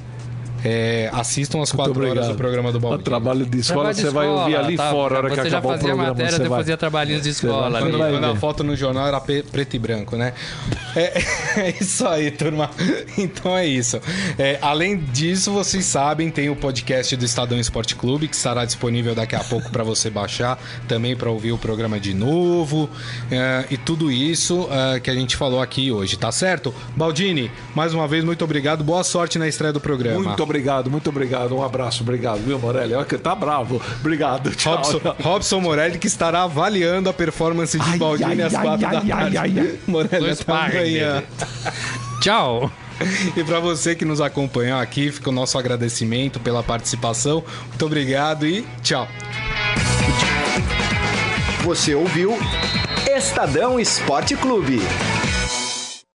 Speaker 2: é, assistam às quatro horas do programa do
Speaker 3: O
Speaker 2: Baldini.
Speaker 3: trabalho de escola
Speaker 4: Trabalho de
Speaker 3: você vai ouvir
Speaker 4: escola,
Speaker 3: ali
Speaker 4: tá?
Speaker 3: fora, a hora que
Speaker 4: Você já
Speaker 3: acabar o
Speaker 4: fazia
Speaker 3: programa.
Speaker 4: matéria,
Speaker 3: você
Speaker 4: depois
Speaker 3: vai...
Speaker 4: fazia trabalhinhos de escola.
Speaker 2: Quando, quando a foto no jornal era preto e branco, né? É, <laughs> é isso aí, turma. <laughs> Então é isso. É, além disso, vocês sabem, tem o podcast do Estadão Esporte Clube, que estará disponível daqui a pouco para você baixar, também para ouvir o programa de novo. é, e tudo isso é, que a gente falou aqui hoje, tá certo? Baldini, mais uma vez, muito obrigado. Boa sorte na estreia do programa.
Speaker 3: Muito obrigado, muito obrigado. Um abraço, obrigado, viu, Morelli? Olha que tá bravo. Obrigado, tchau.
Speaker 2: Robson, Robson Morelli, que estará avaliando a performance de
Speaker 3: Ai,
Speaker 2: Baldini
Speaker 3: ai,
Speaker 2: às quatro
Speaker 3: ai,
Speaker 2: da tarde.
Speaker 3: ai, ai. <laughs>
Speaker 2: Morelli, até amanhã.
Speaker 4: dele. Tchau.
Speaker 2: E para você que nos acompanhou aqui, fica o nosso agradecimento pela participação. Muito obrigado e tchau.
Speaker 1: Você ouviu Estadão Esporte Clube.